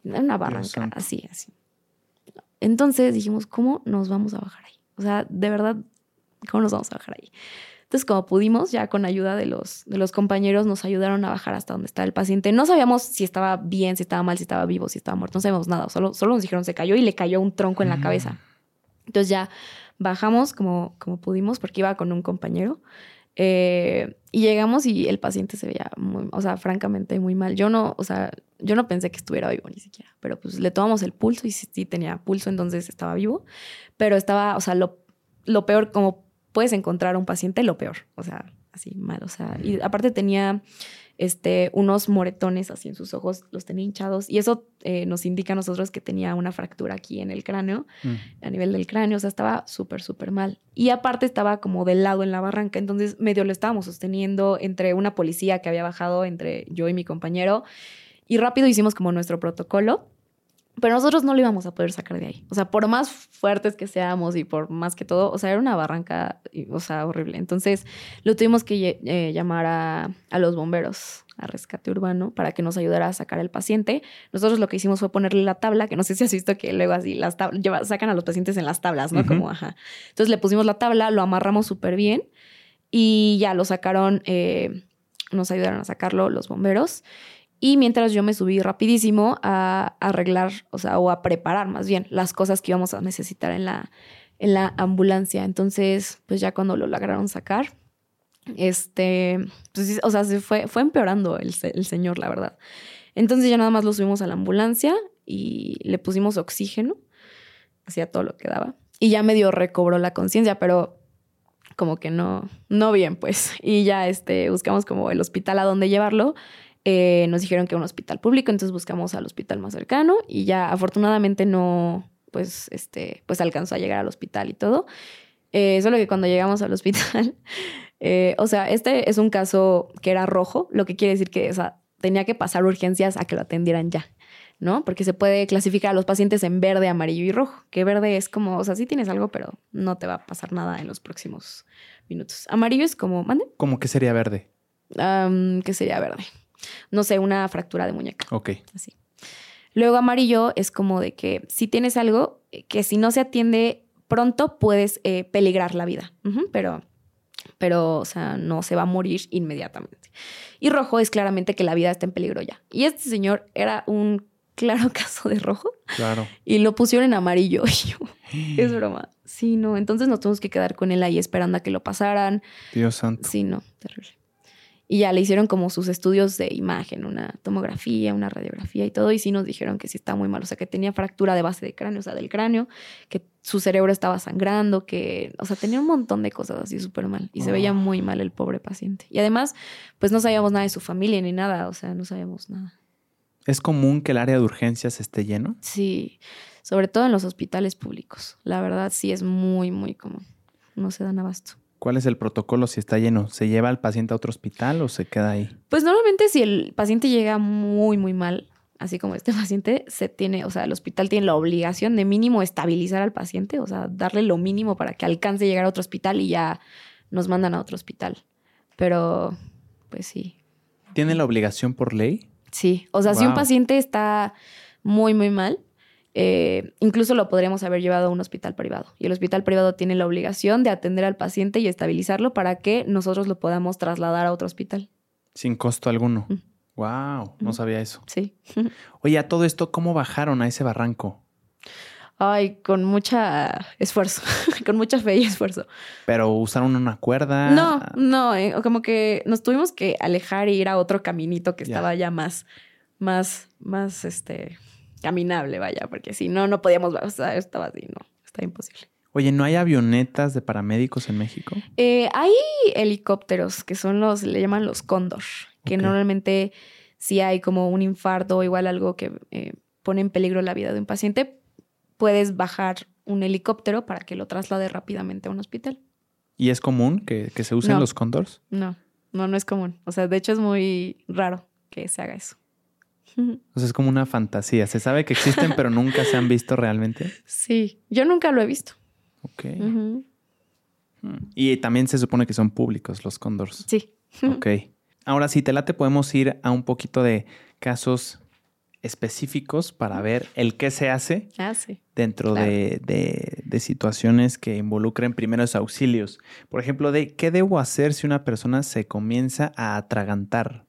una barranca, así, así. Entonces dijimos, ¿cómo nos vamos a bajar ahí? O sea, de verdad, ¿cómo nos vamos a bajar ahí? Entonces, como pudimos, ya con ayuda de los, de los compañeros, nos ayudaron a bajar hasta donde estaba el paciente. No sabíamos si estaba bien, si estaba mal, si estaba vivo, si estaba muerto. No sabíamos nada. Solo, solo nos dijeron se cayó y le cayó un tronco en la cabeza. Mm. Entonces ya bajamos como, como pudimos porque iba con un compañero. Eh, y llegamos y el paciente se veía muy, o sea, francamente muy mal. Yo no, o sea, yo no pensé que estuviera vivo ni siquiera, pero pues le tomamos el pulso y sí, tenía pulso, entonces estaba vivo, pero estaba, o sea, lo, lo peor, como puedes encontrar a un paciente, lo peor, o sea, así mal, o sea, y aparte tenía este, unos moretones así en sus ojos, los tenía hinchados y eso eh, nos indica a nosotros que tenía una fractura aquí en el cráneo, mm. a nivel del cráneo, o sea, estaba súper, súper mal. Y aparte estaba como del lado en la barranca, entonces medio lo estábamos sosteniendo entre una policía que había bajado, entre yo y mi compañero, y rápido hicimos como nuestro protocolo pero nosotros no lo íbamos a poder sacar de ahí. O sea, por más fuertes que seamos y por más que todo, o sea, era una barranca, o sea, horrible. Entonces, lo tuvimos que eh, llamar a, a, los bomberos, a rescate urbano, para que nos ayudara a sacar al paciente. Nosotros lo que hicimos fue ponerle la tabla, que no sé si has visto que luego así las sacan a los pacientes en las tablas, ¿no? Como, ajá. Entonces, le pusimos la tabla, lo amarramos súper bien y ya lo sacaron, eh, nos ayudaron a sacarlo los bomberos. Y mientras yo me subí rapidísimo a, arreglar, o sea, o a preparar más bien las cosas que íbamos a necesitar en la, en la ambulancia. Entonces, pues ya cuando lo lograron sacar, este, pues, o sea, se fue, fue empeorando el, el señor, la verdad. Entonces ya nada más lo subimos a la ambulancia y le pusimos oxígeno, hacía todo lo que daba. Y ya medio recobró la conciencia, pero como que no, no bien, pues. Y ya este, buscamos como el hospital a donde llevarlo eh, nos dijeron que un hospital público, entonces buscamos al hospital más cercano y ya afortunadamente no, pues, este, pues alcanzó a llegar al hospital y todo. Eh, solo que cuando llegamos al hospital, [laughs] eh, o sea, este es un caso que era rojo, lo que quiere decir que tenía que pasar urgencias a que lo atendieran ya, ¿no? Porque se puede clasificar a los pacientes en verde, amarillo y rojo, que verde es como, o sea, sí tienes algo, pero no te va a pasar nada en los próximos minutos. Amarillo es como, ¿mande? ¿Cómo que sería verde? ¿Qué sería verde? No sé, una fractura de muñeca. Ok. Así. Luego amarillo es como de que si tienes algo que si no se atiende pronto puedes eh, peligrar la vida, pero, pero, o sea, no se va a morir inmediatamente. Y rojo es claramente que la vida está en peligro ya. Y este señor era un claro [laughs] caso de rojo. Claro. Y lo pusieron en amarillo. [laughs] [gasps] es broma. Sí, no. Entonces nos tuvimos que quedar con él ahí esperando a que lo pasaran. Dios santo. Sí, no, terrible. Y ya le hicieron como sus estudios de imagen, una tomografía, una radiografía y todo. Y sí nos dijeron que sí estaba muy mal. O sea, que tenía fractura de base de cráneo, o sea, del cráneo, que su cerebro estaba sangrando, que, o sea, tenía un montón de cosas así súper mal. Y se veía muy mal el pobre paciente. Y además, pues no sabíamos nada de su familia ni nada. O sea, no sabíamos nada. ¿Es común que el área de urgencias esté lleno? Sí, sobre todo en los hospitales públicos. La verdad, sí es muy, muy común. No se dan abasto. ¿Cuál es el protocolo si está lleno? ¿Se lleva al paciente a otro hospital o se queda ahí? Pues normalmente si el paciente llega muy, muy mal, así como este [laughs] paciente, se tiene, o sea, el hospital tiene la obligación de mínimo estabilizar al paciente, o sea, darle lo mínimo para que alcance a llegar a otro hospital y ya nos mandan a otro hospital. Pero, pues sí. ¿Tiene la obligación por ley? Sí, o sea, si un paciente está muy, muy mal, eh, incluso lo podríamos haber llevado a un hospital privado. Y el hospital privado tiene la obligación de atender al paciente y estabilizarlo para que nosotros lo podamos trasladar a otro hospital. Sin costo alguno. Wow, no sabía eso. Sí. [laughs] Oye, a todo esto, ¿cómo bajaron a ese barranco? Ay, con mucha esfuerzo, [laughs] con mucha fe y esfuerzo. ¿Pero usaron una cuerda? No, no, eh, como que nos tuvimos que alejar e ir a otro caminito que estaba ya más, más, más, este, caminable, vaya, porque si no, no podíamos, o sea, estaba así, no, está imposible. Oye, ¿no hay avionetas de paramédicos en México? Eh, hay helicópteros que son los, le llaman los cóndor, que normalmente si hay como un infarto o igual algo que eh, pone en peligro la vida de un paciente, puedes bajar un helicóptero para que lo traslade rápidamente a un hospital. ¿Y es común que, se usen los cóndors? No, no, no es común. O sea, de hecho es muy raro que se haga eso. O sea, es como una fantasía. Se sabe que existen, pero nunca se han visto realmente. [laughs] Sí, yo nunca lo he visto. Ok. Hmm. Y también se supone que son públicos los cóndors. Sí. Ok. Ahora, si te late, podemos ir a un poquito de casos específicos para ver el qué se hace ah, dentro de, de, situaciones que involucren primeros auxilios. Por ejemplo, de qué debo hacer si una persona se comienza a atragantar.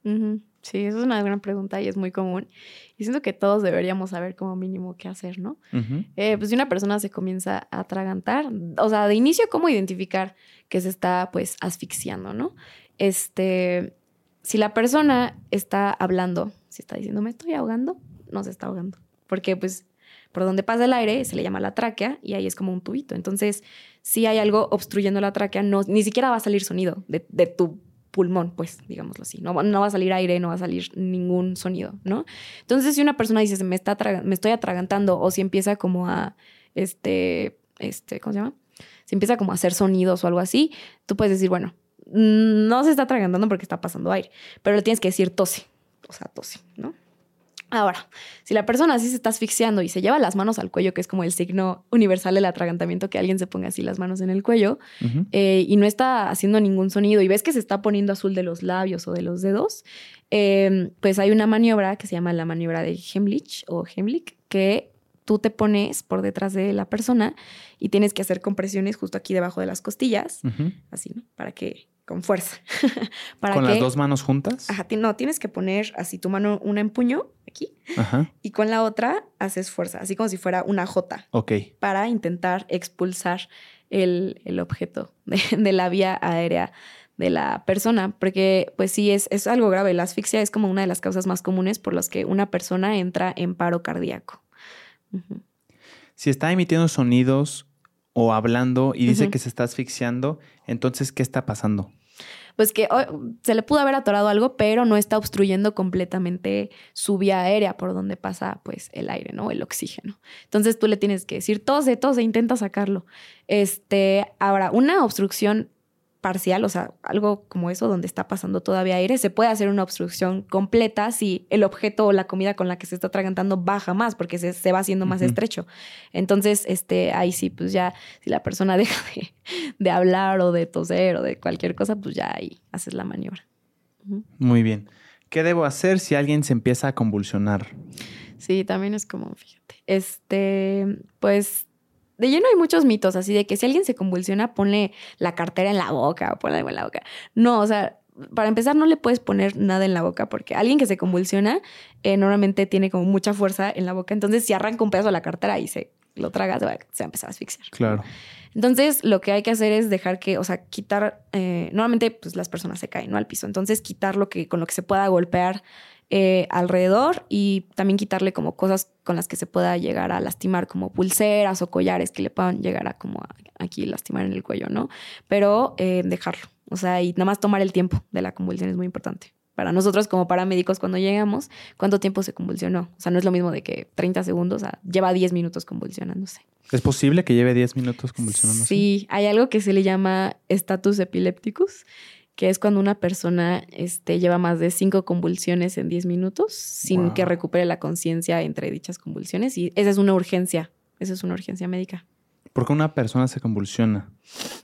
Sí, esa es una gran pregunta y es muy común. Y siento que todos deberíamos saber como mínimo qué hacer, ¿no? Eh, pues si una persona se comienza a atragantar, o sea, de inicio, ¿cómo identificar que se está pues asfixiando, ¿no? Este, si la persona está hablando, si está diciendo me estoy ahogando, no se está ahogando. Porque pues por donde pasa el aire se le llama la tráquea y ahí es como un tubito. Entonces, si hay algo obstruyendo la tráquea, no, ni siquiera va a salir sonido de, de tu pulmón, pues, digámoslo así. No, no va a salir aire, no va a salir ningún sonido, ¿no? Entonces, si una persona dice, me, está me estoy atragantando, o si empieza como a, este, este, ¿cómo se llama? Si empieza como a hacer sonidos o algo así, tú puedes decir, bueno, no se está atragantando porque está pasando aire, pero le tienes que decir tose, o sea, tose, ¿no? Ahora, si la persona así se está asfixiando y se lleva las manos al cuello, que es como el signo universal del atragantamiento, que alguien se ponga así las manos en el cuello, eh, y no está haciendo ningún sonido y ves que se está poniendo azul de los labios o de los dedos, em, pues hay una maniobra que se llama la maniobra de Hemlich o Hemlich, que tú te pones por detrás de la persona y tienes que hacer compresiones justo aquí debajo de las costillas, así, ¿no? Para que con fuerza. [laughs] Para ¿Con las dos manos juntas? Ajá, no, tienes que poner así tu mano, una en puño, aquí, y con la otra haces fuerza, así como si fuera una J. Ok. Para intentar expulsar el, objeto de, la vía aérea de la persona, porque pues sí, es, es algo grave. La asfixia es como una de las causas más comunes por las que una persona entra en paro cardíaco. Si está emitiendo sonidos o hablando y dice que se está asfixiando, entonces, ¿qué está pasando? Pues que se le pudo haber atorado algo, pero no está obstruyendo completamente su vía aérea por donde pasa pues el aire, ¿no? El oxígeno. Entonces tú le tienes que decir, tose, tose, intenta sacarlo. Este, ahora, una obstrucción parcial, o sea, algo como eso donde está pasando todavía aire, se puede hacer una obstrucción completa si el objeto o la comida con la que se está atragantando baja más porque se, va haciendo más estrecho. Entonces, este, ahí sí, pues ya, si la persona [laughs] deja de, hablar o de toser o de cualquier cosa, pues ya ahí haces la maniobra. Muy bien. ¿Qué debo hacer si alguien se empieza a convulsionar? Sí, también es como, fíjate. Este, pues de lleno hay muchos mitos, así de que si alguien se convulsiona, ponle la cartera en la boca o ponle algo en la boca. No, o sea, para empezar, no le puedes poner nada en la boca porque alguien que se convulsiona eh, normalmente tiene como mucha fuerza en la boca. Entonces, si arranca un pedazo de la cartera y se lo traga, se va, a empezar a asfixiar. Claro. Entonces, lo que hay que hacer es dejar que, o sea, quitar. Eh, normalmente, pues las personas se caen, ¿no? Al piso. Entonces, quitar lo que, con lo que se pueda golpear eh, alrededor y también quitarle como cosas con las que se pueda llegar a lastimar, como pulseras o collares que le puedan llegar a como aquí lastimar en el cuello, ¿no? Pero eh, dejarlo, o sea, y nada más tomar el tiempo de la convulsión es muy importante. Para nosotros como paramédicos cuando llegamos, ¿cuánto tiempo se convulsionó? O sea, no es lo mismo de que 30 segundos, o sea, lleva 10 minutos convulsionándose. ¿Es posible que lleve 10 minutos convulsionándose? Sí, hay algo que se le llama estatus epilépticos, que es cuando una persona este, lleva más de cinco convulsiones en 10 minutos sin que recupere la conciencia entre dichas convulsiones. Y esa es una urgencia, esa es una urgencia médica. ¿Por qué una persona se convulsiona?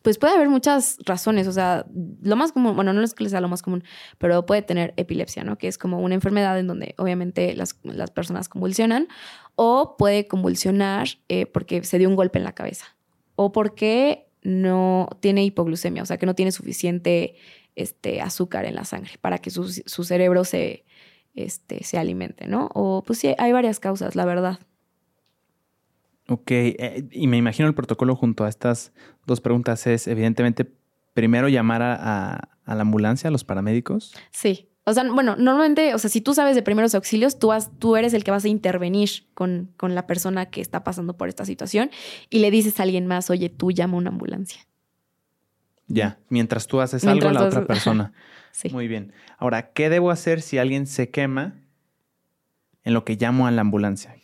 Pues puede haber muchas razones. O sea, lo más común, bueno, no es que sea lo más común, pero puede tener epilepsia, ¿no? Que es como una enfermedad en donde obviamente las, las personas convulsionan. O puede convulsionar eh, porque se dio un golpe en la cabeza. O porque no tiene hipoglucemia, o sea, que no tiene suficiente este, azúcar en la sangre para que su, cerebro se, este, se alimente, ¿no? O pues sí, hay varias causas, la verdad. Ok, eh, y me imagino el protocolo junto a estas dos preguntas es evidentemente primero llamar a, la ambulancia, a los paramédicos. Sí, o sea, bueno, normalmente, o sea, si tú sabes de primeros auxilios, tú, vas, tú eres el que vas a intervenir con, con, la persona que está pasando por esta situación y le dices a alguien más, oye, tú llama a una ambulancia. Ya, mientras tú haces algo, la otra [laughs] persona. sí. Muy bien. Ahora, ¿qué debo hacer si alguien se quema en lo que llamo a la ambulancia?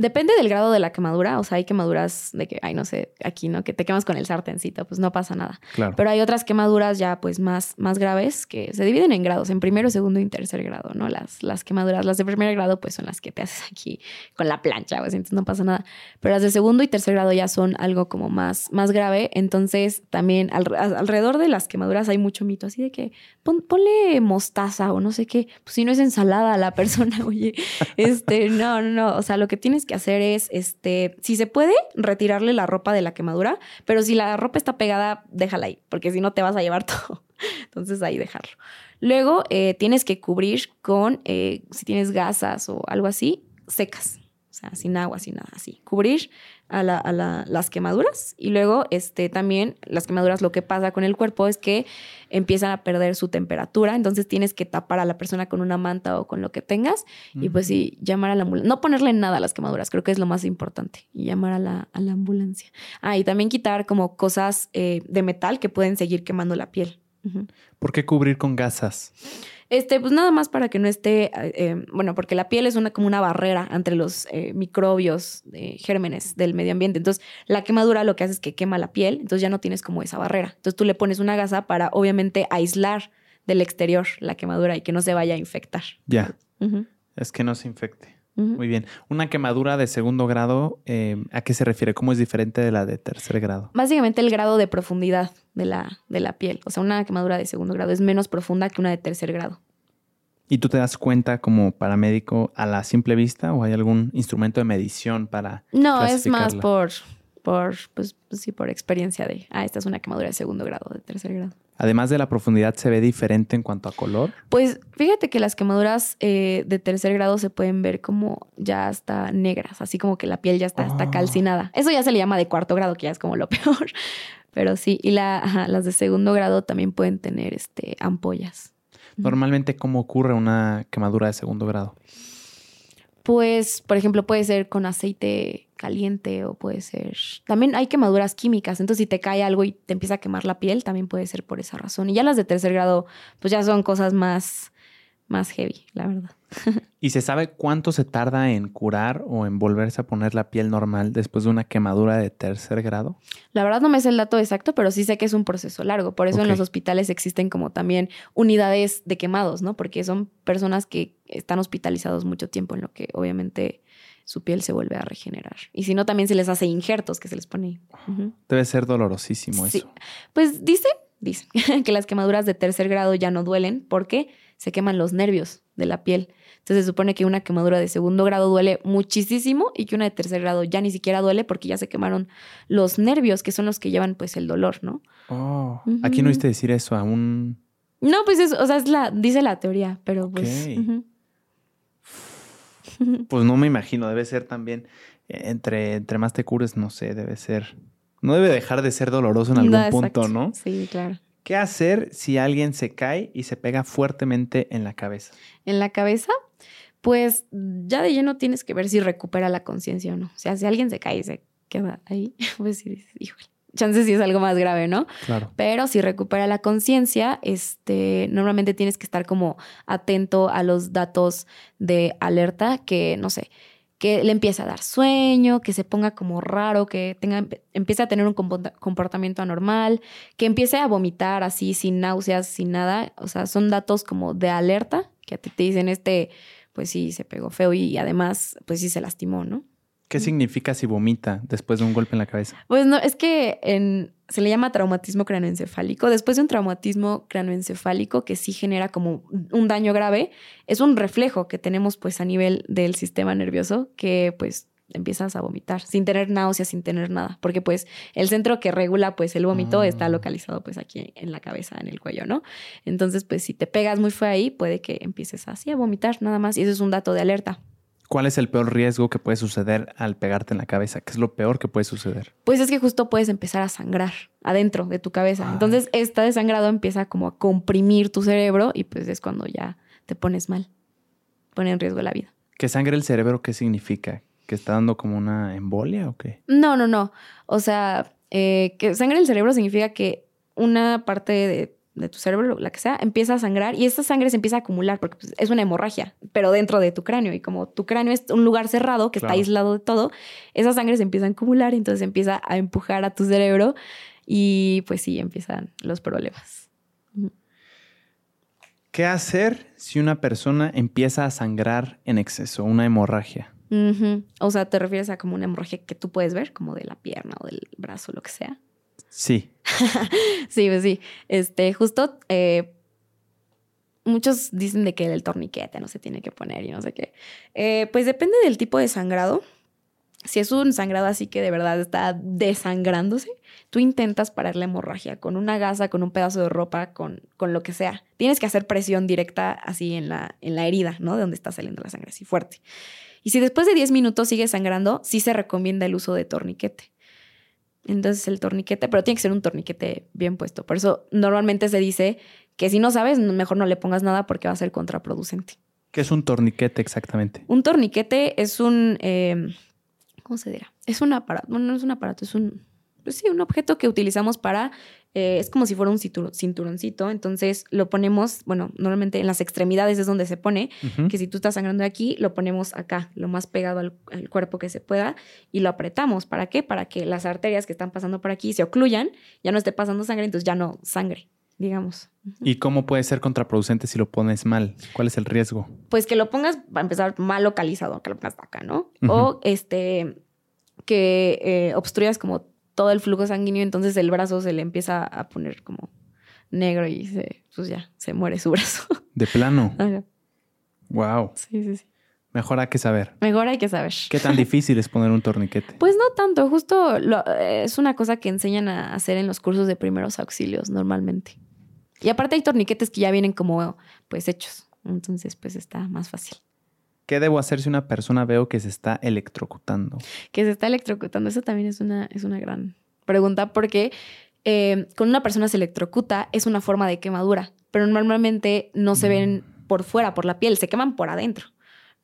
Depende del grado de la quemadura, o sea, hay quemaduras de que, ay, no sé, aquí, ¿no? Que te quemas con el sartencito, pues no pasa nada. Claro. Pero hay otras quemaduras ya, pues, más, más graves que se dividen en grados, en primero, segundo y tercer grado, ¿no? Las, las quemaduras, las de primer grado, pues, son las que te haces aquí con la plancha, pues, entonces no pasa nada. Pero las de segundo y tercer grado ya son algo como más, más grave, entonces también alrededor de las quemaduras hay mucho mito, así de que ponle mostaza o no sé qué, pues si no es ensalada a la persona, [laughs] oye, este, no, no, no, o sea, lo que tienes que hacer es, este, si se puede, retirarle la ropa de la quemadura, pero si la ropa está pegada, déjala ahí, porque si no te vas a llevar [laughs] todo. Entonces ahí dejarlo. Luego eh, tienes que cubrir con, eh, si tienes gasas o algo así, secas. O sea, sin agua, sin nada, así. Cubrir a, las quemaduras y luego este, también las quemaduras lo que pasa con el cuerpo es que empiezan a perder su temperatura, entonces tienes que tapar a la persona con una manta o con lo que tengas y pues sí, llamar a la ambulancia, no ponerle nada a las quemaduras, creo que es lo más importante y llamar a la, ambulancia. Ah, y también quitar como cosas eh, de metal que pueden seguir quemando la piel. ¿Por qué cubrir con gasas? Este, pues nada más para que no esté, eh, eh, bueno, porque la piel es una como una barrera entre los eh, microbios, gérmenes del medio ambiente. Entonces, la quemadura lo que hace es que quema la piel, entonces ya no tienes como esa barrera. Entonces, tú le pones una gasa para, obviamente, aislar del exterior la quemadura y que no se vaya a infectar. Ya. Es que no se infecte. Muy bien. Una quemadura de segundo grado, ¿a qué se refiere? ¿Cómo es diferente de la de tercer grado? Básicamente el grado de profundidad de la, de la piel. O sea, una quemadura de segundo grado es menos profunda que una de tercer grado. ¿Y tú te das cuenta como paramédico a la simple vista o hay algún instrumento de medición para... No, es más por, por, pues, pues, sí, por experiencia de, ah, esta es una quemadura de segundo grado, de tercer grado. Además de la profundidad, ¿se ve diferente en cuanto a color? Pues fíjate que las quemaduras eh, de tercer grado se pueden ver como ya hasta negras, así como que la piel ya está, está ah. calcinada. Eso ya se le llama de cuarto grado, que ya es como lo [laughs] peor. Pero sí, y la, las de segundo grado también pueden tener este, ampollas. Normalmente, ¿cómo ocurre una quemadura de segundo grado? Pues, por ejemplo, puede ser con aceite caliente o puede ser... También hay quemaduras químicas, entonces si te cae algo y te empieza a quemar la piel, también puede ser por esa razón. Y ya las de tercer grado, pues ya son cosas más, más heavy, la verdad. ¿Y se sabe cuánto se tarda en curar o en volverse a poner la piel normal después de una quemadura de tercer grado? La verdad no me sé el dato exacto, pero sí sé que es un proceso largo. Por eso en los hospitales existen como también unidades de quemados, ¿no? Porque son personas que están hospitalizados mucho tiempo en lo que obviamente su piel se vuelve a regenerar. Y si no, también se les hace injertos que se les pone. Debe ser dolorosísimo sí. eso. Pues dice, dice [laughs] que las quemaduras de tercer grado ya no duelen porque se queman los nervios de la piel. Entonces se supone que una quemadura de segundo grado duele muchísimo y que una de tercer grado ya ni siquiera duele porque ya se quemaron los nervios, que son los que llevan pues el dolor, ¿no? Oh, aquí no viste decir eso aún. No, pues es, o sea, es la, dice la teoría, pero pues. [laughs] Pues no me imagino, debe ser también, eh, entre, entre más te cures, no sé, debe ser. No debe dejar de ser doloroso en algún punto, ¿no? Sí, claro. ¿Qué hacer si alguien se cae y se pega fuertemente en la cabeza? En la cabeza, pues ya de lleno tienes que ver si recupera la conciencia o no. O sea, si alguien se cae y se queda ahí, [laughs] pues sí dices, híjole. Chances si es algo más grave, ¿no? Claro. Pero si recupera la conciencia, este, normalmente tienes que estar como atento a los datos de alerta que, no sé, que le empiece a dar sueño, que se ponga como raro, que tenga, empiece a tener un comportamiento anormal, que empiece a vomitar así sin náuseas, sin nada. O sea, son datos como de alerta que a ti te dicen este, pues sí, se pegó feo y además, pues sí se lastimó, ¿no? ¿Qué significa si vomita después de un golpe en la cabeza? Pues no, es que en, se le llama traumatismo cranoencefálico. Después de un traumatismo cranoencefálico que sí genera como un daño grave, es un reflejo que tenemos pues a nivel del sistema nervioso que pues empiezas a vomitar sin tener náuseas, sin tener nada, porque pues el centro que regula pues el vómito está mm. localizado pues aquí en la cabeza, en el cuello, ¿no? Entonces pues si te pegas muy fue ahí, puede que empieces así a vomitar nada más y eso es un dato de alerta. ¿Cuál es el peor riesgo que puede suceder al pegarte en la cabeza? ¿Qué es lo peor que puede suceder? Pues es que justo puedes empezar a sangrar adentro de tu cabeza. Ah. Entonces, esta desangrado empieza como a comprimir tu cerebro y pues es cuando ya te pones mal. Pone en riesgo la vida. ¿Que sangre el cerebro qué significa? ¿Que está dando como una embolia o qué? No, no, no. O sea, eh, que sangre el cerebro significa que una parte de de tu cerebro, la que sea, empieza a sangrar y esta sangre se empieza a acumular porque pues, es una hemorragia, pero dentro de tu cráneo. Y como tu cráneo es un lugar cerrado que está aislado de todo, esa sangre se empieza a acumular y entonces empieza a empujar a tu cerebro y pues sí, empiezan los problemas. ¿Qué hacer si una persona empieza a sangrar en exceso, una hemorragia? O sea, ¿te refieres a como una hemorragia que tú puedes ver, como de la pierna o del brazo, lo que sea? Sí. [laughs] sí, pues sí. Este, justo eh, muchos dicen de que el torniquete no se tiene que poner y no sé qué. Eh, pues depende del tipo de sangrado. Si es un sangrado así que de verdad está desangrándose, tú intentas parar la hemorragia con una gasa, con un pedazo de ropa, con, con lo que sea. Tienes que hacer presión directa así en la, en la herida, ¿no? De donde está saliendo la sangre, así fuerte. Y si después de 10 minutos sigue sangrando, sí se recomienda el uso de torniquete. Entonces el torniquete, pero tiene que ser un torniquete bien puesto. Por eso normalmente se dice que si no sabes, mejor no le pongas nada porque va a ser contraproducente. ¿Qué es un torniquete exactamente? Un torniquete es un... Eh, ¿Cómo se dirá? Es un aparato. Bueno, no es un aparato, es un... pues sí, un objeto que utilizamos para eh, es como si fuera un cinturoncito, entonces lo ponemos, bueno, normalmente en las extremidades es donde se pone, que si tú estás sangrando de aquí, lo ponemos acá, lo más pegado al, cuerpo que se pueda, y lo apretamos. ¿Para qué? Para que las arterias que están pasando por aquí se ocluyan, ya no esté pasando sangre, entonces ya no sangre, digamos. ¿Y cómo puede ser contraproducente si lo pones mal? ¿Cuál es el riesgo? Pues que lo pongas, para empezar, mal localizado, que lo pongas acá, ¿no? O este, que eh, obstruyas como todo el flujo sanguíneo, entonces el brazo se le empieza a poner como negro y se, pues ya, se muere su [laughs] brazo. De plano. Wow. Sí, sí, sí. Mejor hay que saber. Mejor hay que saber. ¿Qué tan [laughs] difícil es poner un torniquete? Pues no tanto, justo es una cosa que enseñan a hacer en los cursos de primeros auxilios normalmente. Y aparte hay torniquetes que ya vienen como pues hechos, entonces pues está más fácil. ¿Qué debo hacer si una persona veo que se está electrocutando? Que se está electrocutando, eso también es una, es una gran pregunta porque eh, con una persona se electrocuta es una forma de quemadura, pero normalmente no se ven mm. por fuera, por la piel, se queman por adentro,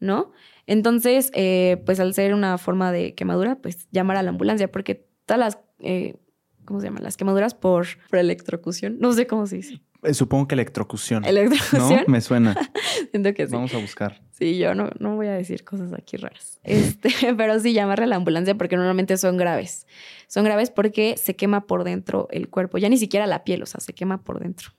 ¿no? Entonces, eh, pues al ser una forma de quemadura, pues llamar a la ambulancia porque todas las... Eh, ¿Cómo se llaman? Las quemaduras por, por electrocución. No sé cómo se dice. Eh, supongo que electrocución. ¿Electrocución? ¿No? Me suena. [laughs] Siento que sí. Vamos a buscar. Sí, yo no, no voy a decir cosas aquí raras. Este, [laughs] pero sí, llamarle a la ambulancia porque normalmente son graves. Son graves porque se quema por dentro el cuerpo. Ya ni siquiera la piel, o sea, se quema por dentro.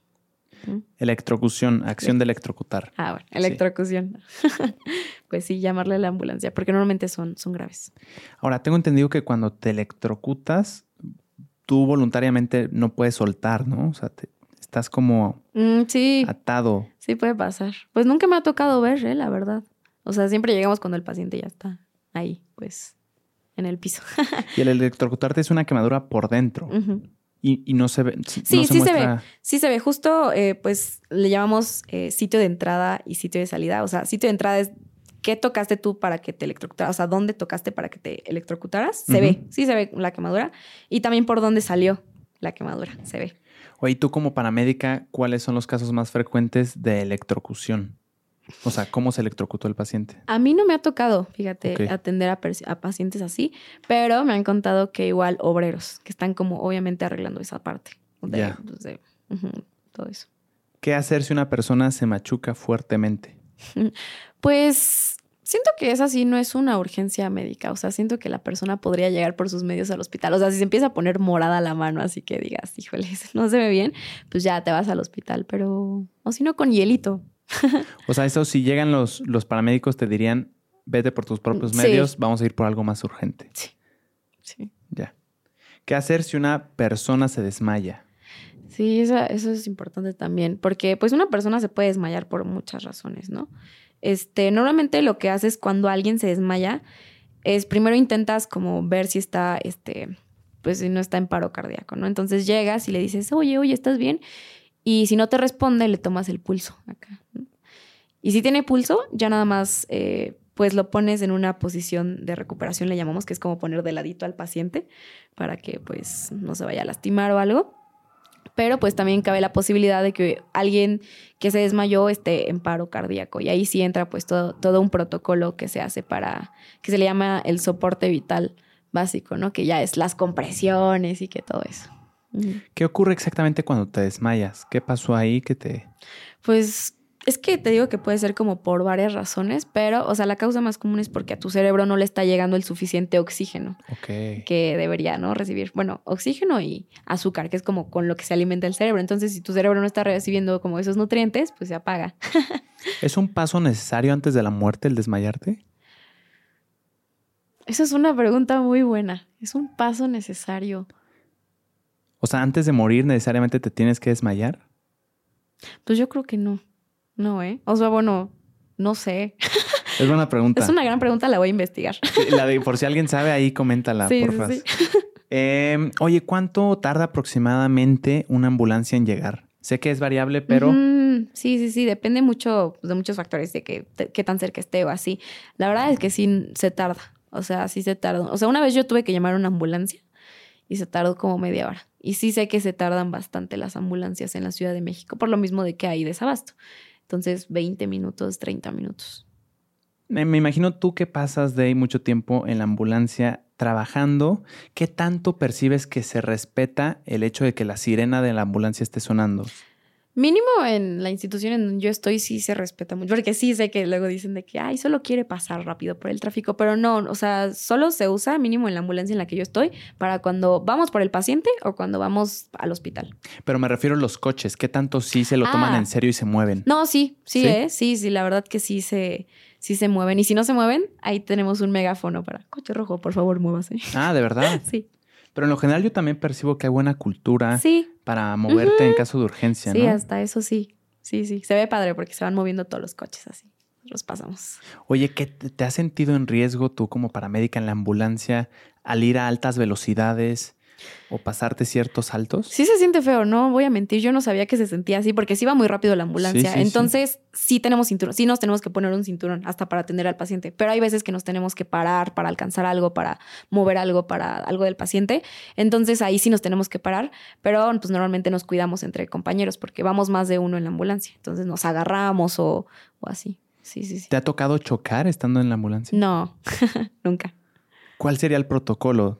Electrocución, acción de electrocutar. Ah, bueno, electrocución. [laughs] pues sí, llamarle a la ambulancia, porque normalmente son, son graves. Ahora, tengo entendido que cuando te electrocutas, tú voluntariamente no puedes soltar, ¿no? O sea, te, estás como mm, sí. atado. Sí, puede pasar. Pues nunca me ha tocado ver, ¿eh? la verdad. O sea, siempre llegamos cuando el paciente ya está ahí, pues, en el piso. [laughs] y el electrocutarte es una quemadura por dentro. y, no se ve. Sí, sí se ve. Sí se ve. Justo, eh, pues, le llamamos eh, sitio de entrada y sitio de salida. O sea, sitio de entrada es qué tocaste tú para que te electrocutaras, o sea, dónde tocaste para que te electrocutaras. Se ve, sí se ve la quemadura. Y también por dónde salió la quemadura, se ve. Oye, tú como paramédica, ¿cuáles son los casos más frecuentes de electrocución? O sea, ¿cómo se electrocutó el paciente? A mí no me ha tocado, fíjate, atender a, pacientes así, pero me han contado que igual obreros, que están como obviamente arreglando esa parte de, pues, todo eso. ¿Qué hacer si una persona se machuca fuertemente? [laughs] pues Siento que esa sí no es una urgencia médica, o sea, siento que la persona podría llegar por sus medios al hospital. O sea, si se empieza a poner morada la mano, así que digas, híjole, [laughs] no se ve bien, pues ya te vas al hospital, pero, o si no, con hielito. o sea, eso si llegan los, los paramédicos te dirían, vete por tus propios medios, vamos a ir por algo más urgente. Sí. Sí. Ya. ¿Qué hacer si una persona se desmaya? Sí, eso, eso es importante también, porque pues una persona se puede desmayar por muchas razones, ¿no? Este, normalmente lo que haces cuando alguien se desmaya es primero intentas como ver si está, este, pues si no está en paro cardíaco, ¿no? Entonces llegas y le dices, oye, oye, ¿estás bien? Y si no te responde, le tomas el pulso acá. Y si tiene pulso, ya nada más, eh, pues lo pones en una posición de recuperación, le llamamos, que es como poner de ladito al paciente para que pues no se vaya a lastimar o algo pero pues también cabe la posibilidad de que alguien que se desmayó esté en paro cardíaco y ahí sí entra pues todo, todo un protocolo que se hace para, que se le llama el soporte vital básico, ¿no? Que ya es las compresiones y que todo eso. ¿Qué ocurre exactamente cuando te desmayas? ¿Qué pasó ahí que te...? Pues es que te digo que puede ser como por varias razones, pero, o sea, la causa más común es porque a tu cerebro no le está llegando el suficiente oxígeno que debería, ¿no? Recibir. Bueno, oxígeno y azúcar, que es como con lo que se alimenta el cerebro. Entonces, si tu cerebro no está recibiendo como esos nutrientes, pues se apaga. [laughs] ¿Es un paso necesario antes de la muerte el desmayarte? Esa es una pregunta muy buena. Es un paso necesario. O sea, antes de morir necesariamente te tienes que desmayar. Pues yo creo que no. No, ¿eh? O sea, bueno, no sé. Es buena pregunta. [laughs] Es una gran pregunta, la voy a investigar. La de, por si alguien sabe, ahí coméntala, sí, porfa. Sí, [laughs] em, oye, ¿cuánto tarda aproximadamente una ambulancia en llegar? Sé que es variable, pero... Sí, sí, sí, depende mucho de muchos factores, de que, qué tan cerca esté o así. La verdad es que sí se tarda, o sea, sí se tarda. O sea, una vez yo tuve que llamar a una ambulancia y se tardó como media hora. Y sí sé que se tardan bastante las ambulancias en la Ciudad de México, por lo mismo de que hay desabasto. Entonces, 20 minutos, 30 minutos. Me, imagino tú que pasas de mucho tiempo en la ambulancia trabajando, ¿qué tanto percibes que se respeta el hecho de que la sirena de la ambulancia esté sonando? Mínimo en la institución en donde yo estoy sí se respeta mucho, porque sí sé que luego dicen de que, ay, solo quiere pasar rápido por el tráfico, pero no, o sea, solo se usa mínimo en la ambulancia en la que yo estoy para cuando vamos por el paciente o cuando vamos al hospital. Pero me refiero a los coches, ¿qué tanto sí se lo toman Ah. en serio y se mueven? No, sí, sí, ¿Sí? ¿eh? Sí, sí, la verdad que sí se, sí se mueven. Y si no se mueven, ahí tenemos un megáfono para, coche rojo, por favor, muévase. Ah, de verdad. [laughs] Sí, Pero en lo general yo también percibo que hay buena cultura sí, para moverte en caso de urgencia, sí, ¿no? hasta eso sí. Sí, sí, se ve padre porque se van moviendo todos los coches así. Los pasamos. Oye, ¿qué te has sentido en riesgo tú como paramédica en la ambulancia al ir a altas velocidades o pasarte ciertos saltos? Sí se siente feo, no voy a mentir, yo no sabía que se sentía así porque sí iba muy rápido la ambulancia. Sí, sí, sí. Entonces, sí. tenemos cinturón, sí nos tenemos que poner un cinturón hasta para atender al paciente, pero hay veces que nos tenemos que parar para alcanzar algo, para mover algo, para algo del paciente. Entonces, ahí sí nos tenemos que parar, pero pues normalmente nos cuidamos entre compañeros porque vamos más de uno en la ambulancia. Entonces, nos agarramos o, o así. Sí, sí, sí. ¿Te ha tocado chocar estando en la ambulancia? No, [laughs] nunca. ¿Cuál sería el protocolo?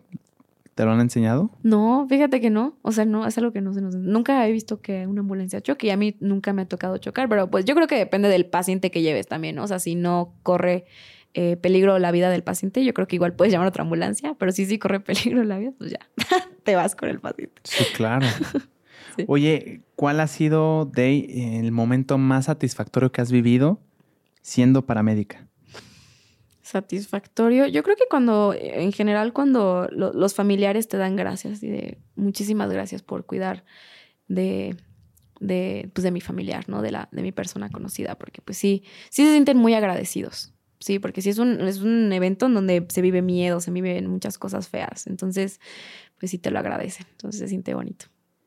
¿Te lo han enseñado? No, fíjate que no. O sea, no, es algo que no se nos... Nunca he visto que una ambulancia choque y a mí nunca me ha tocado chocar, pero pues yo creo que depende del paciente que lleves también, ¿no? O sea, si no corre eh, peligro la vida del paciente, yo creo que igual puedes llamar a otra ambulancia, pero si sí corre peligro la vida, pues ya, [laughs] te vas con el paciente. Sí, claro. [laughs] Sí. Oye, ¿cuál ha sido, Day, el momento más satisfactorio que has vivido siendo paramédica? Satisfactorio. Yo creo que cuando, en general, cuando lo- los familiares te dan gracias y de muchísimas gracias por cuidar de, de, pues de mi familiar, ¿no? De, la, de mi persona conocida, porque pues sí, sí se sienten muy agradecidos. Sí, porque sí es un, es un evento en donde se vive miedo, se viven muchas cosas feas. Entonces, pues sí te lo agradecen. Entonces se siente bonito.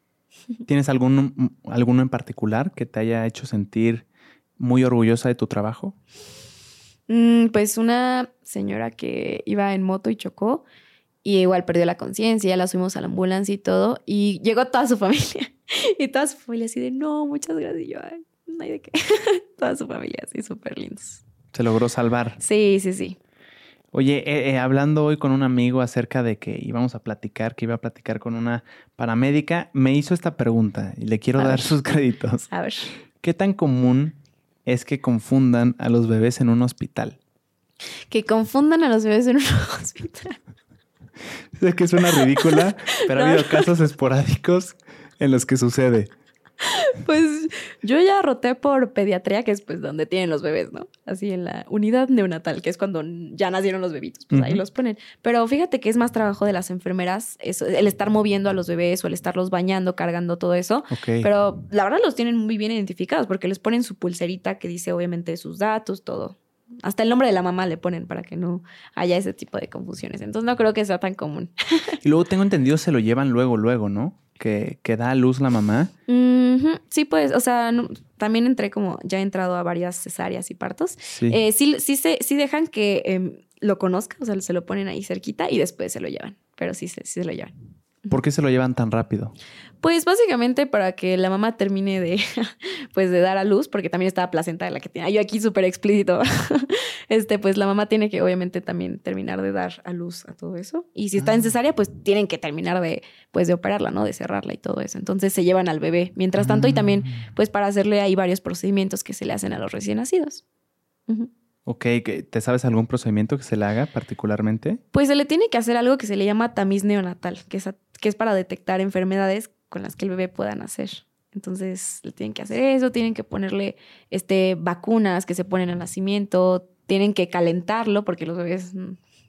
[laughs] ¿Tienes algún, alguno en particular que te haya hecho sentir muy orgullosa de tu trabajo? Mm, pues una señora que iba en moto y chocó y igual perdió la conciencia, ya la subimos a la ambulancia y todo y llegó toda su familia [laughs] y toda su familia así de no, muchas gracias y yo, "Ay, no hay de qué. [laughs] toda su familia así súper lindos. Se logró salvar. Sí, sí, sí. Oye, eh, eh, hablando hoy con un amigo acerca de que íbamos a platicar, que iba a platicar con una paramédica, me hizo esta pregunta y le quiero A dar ver. sus [laughs] créditos. A ver. ¿Qué tan común es que confundan a los bebés en un hospital? Que confundan a los bebés en un [laughs] hospital. Sé que suena ridícula, pero ha [laughs] habido casos esporádicos en los que sucede. [laughs] Pues yo ya roté por pediatría, que es pues donde tienen los bebés, ¿no? Así en la unidad neonatal, que es cuando ya nacieron los bebitos, pues ahí los ponen. Pero fíjate que es más trabajo de las enfermeras, eso, el estar moviendo a los bebés o el estarlos bañando, cargando todo eso. Ok. Pero la verdad los tienen muy bien identificados porque les ponen su pulserita que dice obviamente sus datos, todo. Hasta el nombre de la mamá le ponen para que no haya ese tipo de confusiones. Entonces no creo que sea tan común. [laughs] Y luego tengo entendido se lo llevan luego, luego, ¿no? Que, que da a luz la mamá. Sí, pues, o sea, no- también entré como, ya he entrado a varias cesáreas y partos. Sí. Eh, sí, sí, se, sí dejan que em, lo conozca, o sea, se lo ponen ahí cerquita y después se lo llevan. Pero sí, se- sí se lo llevan. ¿Por qué se lo llevan tan rápido? Pues básicamente para que la mamá termine de, [laughs] pues de dar a luz, porque también está la placenta de la que tiene. Yo aquí súper explícito. [laughs] Este, pues la mamá tiene que obviamente también terminar de dar a luz a todo eso. Y si está en Ah. cesárea, pues tienen que terminar de, pues de operarla, ¿no? De cerrarla y todo eso. Entonces se llevan al bebé. Mientras tanto, y también, Mm. pues para hacerle ahí varios procedimientos que se le hacen a los recién nacidos. Ujú. Ok, ¿que- ¿te sabes algún procedimiento que se le haga particularmente? Pues se le tiene que hacer algo que se le llama tamiz neonatal, que es, a- que es para detectar enfermedades con las que el bebé pueda nacer. Entonces le tienen que hacer eso, tienen que ponerle este, vacunas que se ponen al nacimiento, tienen que calentarlo porque los bebés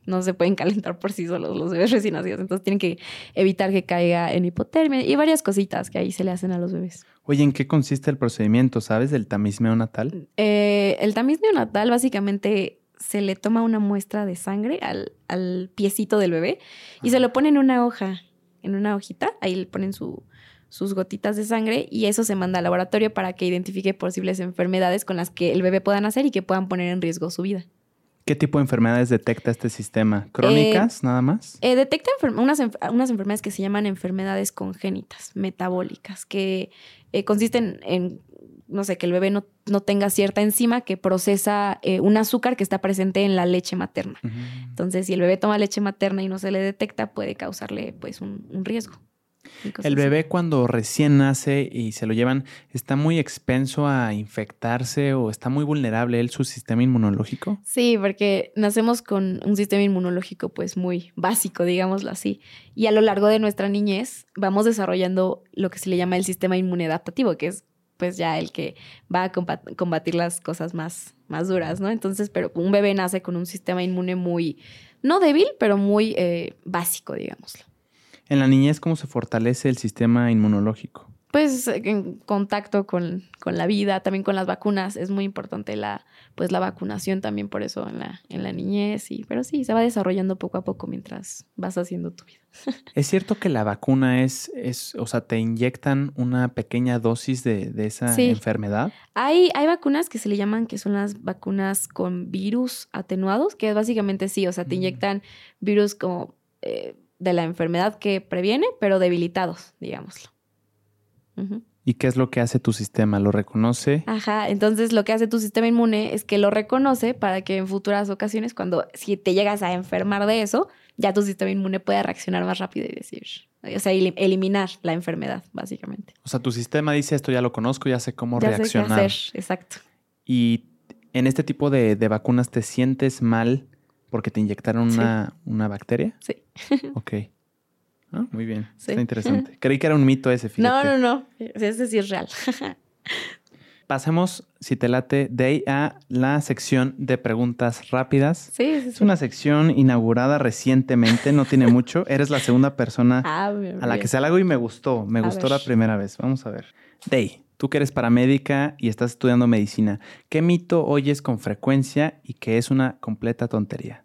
no se pueden calentar por sí solos, los bebés recién nacidos. Entonces tienen que evitar que caiga en hipotermia y varias cositas que ahí se le hacen a los bebés. Oye, ¿en qué consiste el procedimiento, sabes, del tamiz neonatal? Eh, el tamiz neonatal básicamente se le toma una muestra de sangre al, al piecito del bebé y se lo pone en una hoja, en una hojita, ahí le ponen su- sus gotitas de sangre y eso se manda al laboratorio para que identifique posibles enfermedades con las que el bebé pueda nacer y que puedan poner en riesgo su vida. ¿Qué tipo de enfermedades detecta este sistema? ¿Crónicas, nada más? Eh, detecta enfer- unas, enf- unas enfermedades que se llaman enfermedades congénitas, metabólicas, que eh, consisten en no sé, que el bebé no, no tenga cierta enzima que procesa eh, un azúcar que está presente en la leche materna. Entonces, si el bebé toma leche materna y no se le detecta, puede causarle pues un, riesgo. El bebé cuando recién nace y se lo llevan, ¿está muy expenso a infectarse o está muy vulnerable él su sistema inmunológico? Sí, porque nacemos con un sistema inmunológico pues muy básico, digámoslo así. Y a lo largo de nuestra niñez vamos desarrollando lo que se le llama el sistema inmune adaptativo, que es pues ya el que va a combatir las cosas más, más duras, ¿no? Entonces, pero un bebé nace con un sistema inmune muy, no débil, pero muy eh, básico, digámoslo. En la niñez, ¿cómo se fortalece el sistema inmunológico? pues en contacto con, la vida, también con las vacunas. Es muy importante la, pues la vacunación también por eso en la, en la niñez. Y, pero sí, se va desarrollando poco a poco mientras vas haciendo tu vida. [laughs] ¿Es cierto que la vacuna es, es o sea, te inyectan una pequeña dosis de, esa enfermedad? Hay, hay vacunas que se le llaman que son las vacunas con virus atenuados, que básicamente sí, o sea, te mm. inyectan virus como eh, de la enfermedad que previene, pero debilitados, digámoslo. ¿Y qué es lo que hace tu sistema? ¿Lo reconoce? Ajá, entonces lo que hace tu sistema inmune es que lo reconoce para que en futuras ocasiones, cuando si te llegas a enfermar de eso, ya tu sistema inmune pueda reaccionar más rápido y decir, o sea, eliminar la enfermedad, básicamente. O sea, tu sistema dice esto ya lo conozco, ya sé cómo reaccionar. Sé qué hacer, exacto. Y en este tipo de, vacunas te sientes mal porque te inyectaron una, una bacteria. Sí. [laughs] ok. Ah, muy bien. Está interesante. Creí que era un mito ese, fíjate. No, no, no. Ese sí es real. [laughs] Pasemos, si te late, de ahí a la sección de preguntas rápidas. Sí, sí, Es una sección inaugurada recientemente, no tiene [laughs] mucho. Eres la segunda persona ah, a la que se la hago y me gustó. Me gustó la primera vez. Vamos a ver. Day, tú que eres paramédica y estás estudiando medicina, ¿qué mito oyes con frecuencia y que es una completa tontería?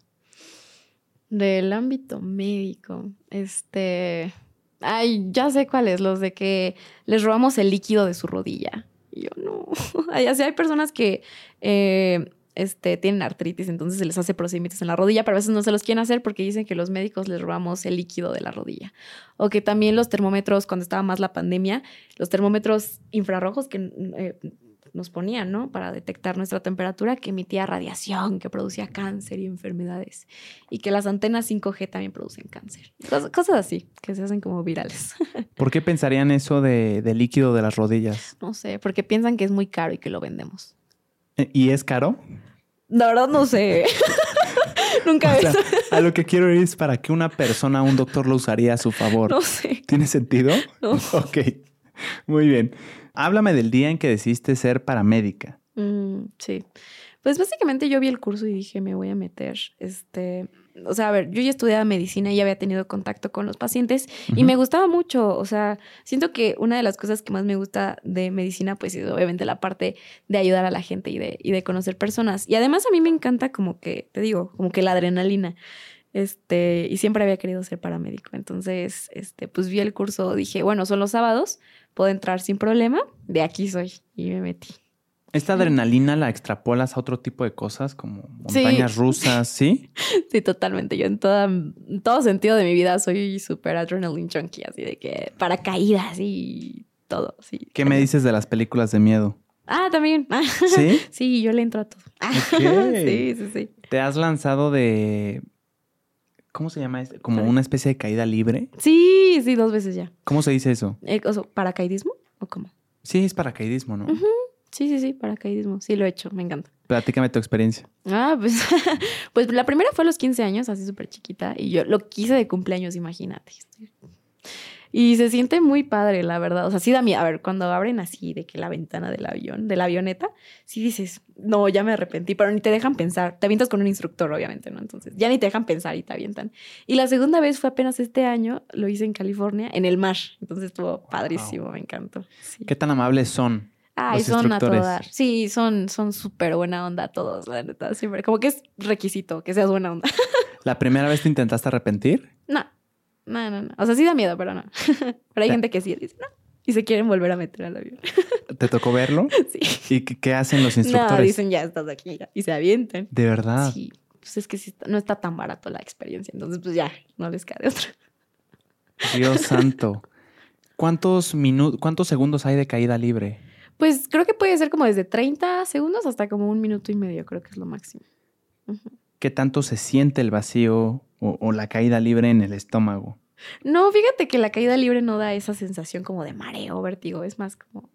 Del ámbito médico, este... Ay, ya sé cuáles, los de que les robamos el líquido de su rodilla. Y yo no. [laughs] Así hay personas que eh, este, tienen artritis, entonces se les hace procedimientos en la rodilla, pero a veces no se los quieren hacer porque dicen que los médicos les robamos el líquido de la rodilla. O que también los termómetros, cuando estaba más la pandemia, los termómetros infrarrojos que eh, nos ponían, ¿no? Para detectar nuestra temperatura, que emitía radiación, que producía cáncer y enfermedades. Y que las antenas 5G también producen cáncer. Cosas, así, que se hacen como virales. [laughs] ¿Por qué pensarían eso de, líquido de las rodillas? No sé, porque piensan que es muy caro y que lo vendemos. ¿E, ¿Y es caro? La verdad no sé. [laughs] Nunca o A lo que quiero ir es para que una persona, un doctor lo usaría a su favor. No sé. ¿Tiene sentido? No. [laughs] Ok. Muy bien. Háblame del día en que decidiste ser paramédica. Mm, sí. Pues básicamente yo vi el curso y dije, me voy a meter. Este, o sea, a ver, yo ya estudiaba medicina y ya había tenido contacto con los pacientes y me gustaba mucho. O sea, siento que una de las cosas que más me gusta de medicina, pues es obviamente la parte de ayudar a la gente y de, y de conocer personas. Y además a mí me encanta como que, te digo, como que la adrenalina. Este, y siempre había querido ser paramédico. Entonces, este, pues vi el curso, dije, bueno, son los sábados, puedo entrar sin problema, de aquí soy. Y me metí. ¿Esta adrenalina la extrapolas a otro tipo de cosas como montañas rusas, [laughs] sí? Sí, totalmente. Yo en, toda, todo sentido de mi vida soy súper adrenaline junkie, así de que paracaídas y todo. Sí. ¿Qué me dices de las películas de miedo? Ah, también. [laughs] ¿Sí? sí, yo le entro a todo. [laughs] sí, sí, sí. ¿Te has lanzado de ¿Cómo se llama este? ¿Como una especie de caída libre? Sí, sí, dos veces ya. ¿Cómo se dice eso? Eh, ¿Paracaidismo o cómo? Sí, es paracaidismo, ¿no? Sí, sí, sí, paracaidismo. Sí, lo he hecho, me encanta. Platícame tu experiencia. Ah, pues, [laughs] pues la primera fue a los 15 años, así súper chiquita, y yo lo quise de cumpleaños, imagínate. Y se siente muy padre, la verdad. O sea, sí da miedo. A ver, cuando abren así de que la ventana del avión, de la avioneta, sí dices, no, ya me arrepentí, pero ni te dejan pensar. Te avientas con un instructor, obviamente, ¿no? Entonces, ya ni te dejan pensar y te avientan. Y la segunda vez fue apenas este año, lo hice en California, en el mar. Entonces estuvo padrísimo, me encantó. ¿Qué tan amables son? Ay, son a todas. Sí, son son súper buena onda todos, la neta. Siempre. Como que es requisito que seas buena onda. [laughs] ¿La primera vez te intentaste arrepentir? No. No, no, no. O sea, sí da miedo, pero no. [laughs] pero hay gente que sí dice, no. Y se quieren volver a meter al avión. [laughs] ¿Te tocó verlo? Sí. ¿Y qué hacen los instructores? No, dicen, ya estás aquí. Y se avientan. ¿De verdad? Sí. Pues es que no está tan barato la experiencia. Entonces, pues ya, no les cae otra. Dios santo. ¿Cuántos minutos, cuántos segundos hay de caída libre? Pues creo que puede ser como desde 30 segundos hasta como un minuto y medio, creo que es lo máximo. ¿Qué tanto se siente el vacío o, la caída libre en el estómago? No, fíjate que la caída libre no da esa sensación como de mareo, vértigo, es más como,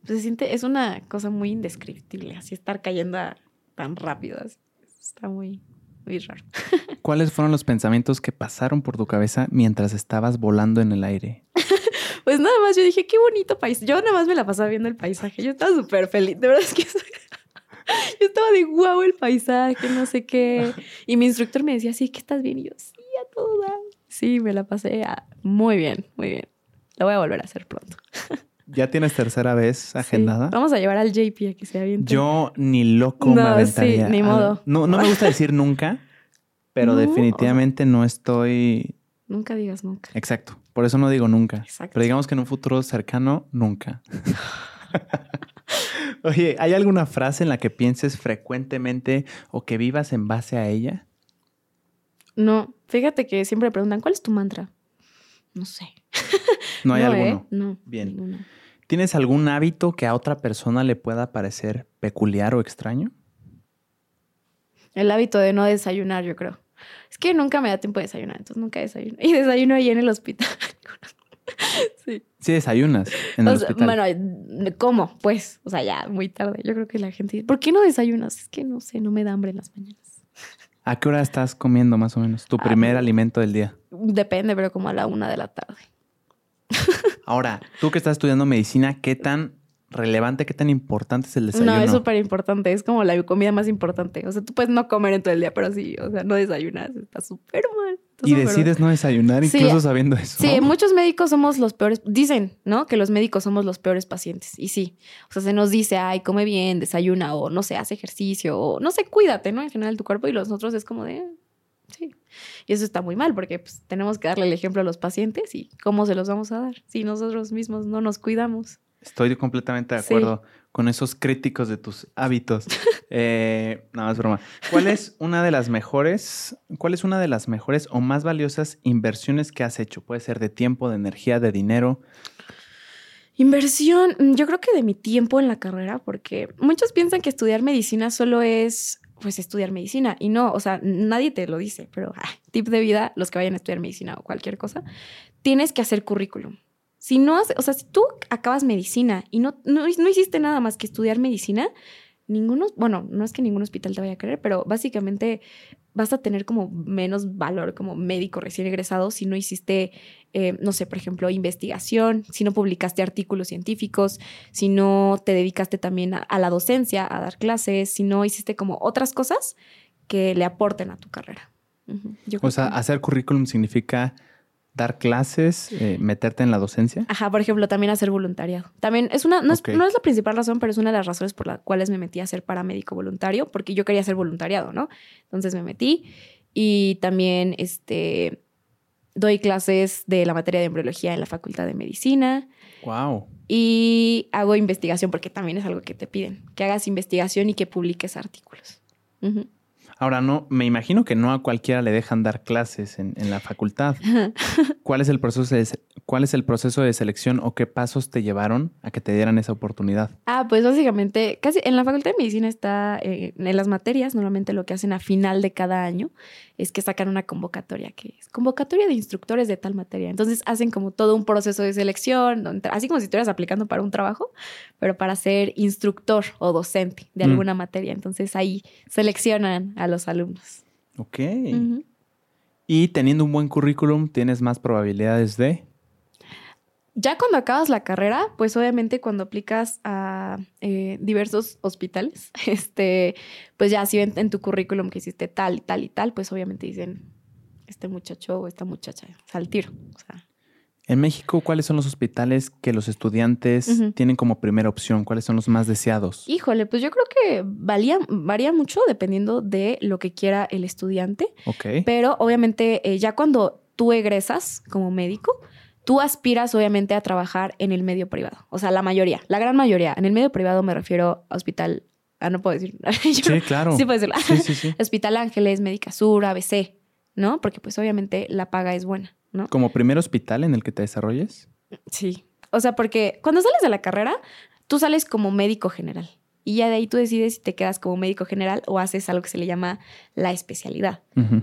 pues se siente, es una cosa muy indescriptible, así estar cayendo tan rápido, está muy, muy raro. [laughs] ¿Cuáles fueron los pensamientos que pasaron por tu cabeza mientras estabas volando en el aire? [laughs] pues nada más yo dije, qué bonito país. Yo nada más me la pasaba viendo el paisaje. Yo estaba súper feliz. De verdad es que [laughs] yo estaba de guau el paisaje, no sé qué. Y mi instructor me decía, sí, que estás bien. Y yo, sí, a toda. Sí, me la pasé muy bien, muy bien. Lo voy a volver a hacer pronto. ¿Ya tienes tercera vez agendada? Vamos a llevar al JP a que se aviente. Yo ni loco me aventaría. Sí, ni modo. no, no me gusta decir nunca, pero [laughs] definitivamente no estoy... Nunca digas nunca. Exacto. Por eso no digo nunca. Exacto. Pero digamos que en un futuro cercano, nunca. [laughs] Oye, ¿hay alguna frase en la que pienses frecuentemente o que vivas en base a ella? No, fíjate que siempre preguntan, ¿cuál es tu mantra? No sé. [laughs] No hay alguno. ¿eh? No. Bien. ¿Tienes algún hábito que a otra persona le pueda parecer peculiar o extraño? El hábito de no desayunar, yo creo. Es que nunca me da tiempo de desayunar, entonces nunca desayuno. Y desayuno ahí en el hospital. [laughs] sí. Sí, desayunas en el hospital. Bueno, ¿cómo? Pues, o sea, ya muy tarde. Yo creo que la gente dice, ¿por qué no desayunas? Es que no sé, no me da hambre en las mañanas. ¿A qué hora estás comiendo más o menos? ¿Tu ah, primer alimento del día? Depende, pero como a la una de la tarde. [laughs] Ahora, tú que estás estudiando medicina, ¿qué tan relevante, qué tan importante es el desayuno? No, es súper importante. Es como la comida más importante. O sea, tú puedes no comer en todo el día, pero sí, o sea, no desayunas. Está súper mal. y decides no desayunar incluso sabiendo eso. Sí, muchos médicos somos los peores. Dicen, ¿no? Que los médicos somos los peores pacientes. Y sí. O sea, se nos dice, ay, come bien, desayuna, o no sé, hace ejercicio, o no sé, cuídate, ¿no? En general tu cuerpo. Y los otros es como de, sí. Y eso está muy mal porque pues, tenemos que darle el ejemplo a los pacientes y cómo se los vamos a dar si nosotros mismos no nos cuidamos. Estoy completamente de acuerdo con esos críticos de tus hábitos. [laughs] eh, no, es broma. ¿Cuál es una de las mejores, cuál es una de las mejores o más valiosas inversiones que has hecho? Puede ser de tiempo, de energía, de dinero. Inversión, mm, yo creo que de mi tiempo en la carrera, porque muchos piensan que estudiar medicina solo es pues estudiar medicina y no, o sea, nadie te lo dice, pero ah, tip de vida, los que vayan a estudiar medicina o cualquier cosa, tienes que hacer currículum. Si no, o sea, si tú acabas medicina y no, no, hiciste nada más que estudiar medicina, ninguno, bueno, no es que ningún hospital te vaya a querer, pero básicamente vas a tener como menos valor como médico recién egresado si no hiciste, eh, no sé, por ejemplo, investigación, si no publicaste artículos científicos, si no te dedicaste también a, la docencia, a dar clases, si no hiciste como otras cosas que le aporten a tu carrera. o sea, hacer currículum significa dar clases, eh, meterte en la docencia? Ajá, por ejemplo, también hacer voluntariado. También es una, no, es, la principal razón, pero es una de las razones por las cuales me metí a ser paramédico voluntario, porque yo quería ser voluntariado, ¿no? Entonces me metí y también este, doy clases de la materia de embriología en la Facultad de Medicina. Wow. Y hago investigación, porque también es algo que te piden, que hagas investigación y que publiques artículos. Ahora, no, me imagino que no a cualquiera le dejan dar clases en, la facultad. [laughs] ¿Cuál es, el proceso de, ¿Cuál es el proceso de selección o qué pasos te llevaron a que te dieran esa oportunidad? Ah, pues básicamente, casi en la Facultad de Medicina está eh, en las materias, normalmente lo que hacen a final de cada año es que sacan una convocatoria, que es convocatoria de instructores de tal materia. Entonces hacen como todo un proceso de selección, así como si estuvieras aplicando para un trabajo, pero para ser instructor o docente de mm. alguna materia. Entonces ahí seleccionan a los alumnos. Ok. Y teniendo un buen currículum, tienes más probabilidades de... Ya cuando acabas la carrera, pues obviamente cuando aplicas a eh, diversos hospitales, [laughs] este, pues ya si ven en tu currículum que hiciste tal y tal y tal, pues obviamente dicen, este muchacho o esta muchacha, al tiro. O sea, en México, ¿cuáles son los hospitales que los estudiantes tienen como primera opción? ¿Cuáles son los más deseados? Híjole, pues yo creo que varía mucho dependiendo de lo que quiera el estudiante. Ok. Pero obviamente eh, ya cuando tú egresas como médico, tú aspiras obviamente a trabajar en el medio privado. O sea, la mayoría, la gran mayoría. En el medio privado me refiero a hospital, ah, no puedo decir. [laughs] sí, claro. Sí puedo decirlo. Sí, sí, sí. [laughs] hospital Ángeles, Médica Sur, ABC, ¿no? Porque pues obviamente la paga es buena. ¿Como primer hospital en el que te desarrolles? Sí. O sea, porque cuando sales de la carrera, tú sales como médico general. Y ya de ahí tú decides si te quedas como médico general o haces algo que se le llama la especialidad,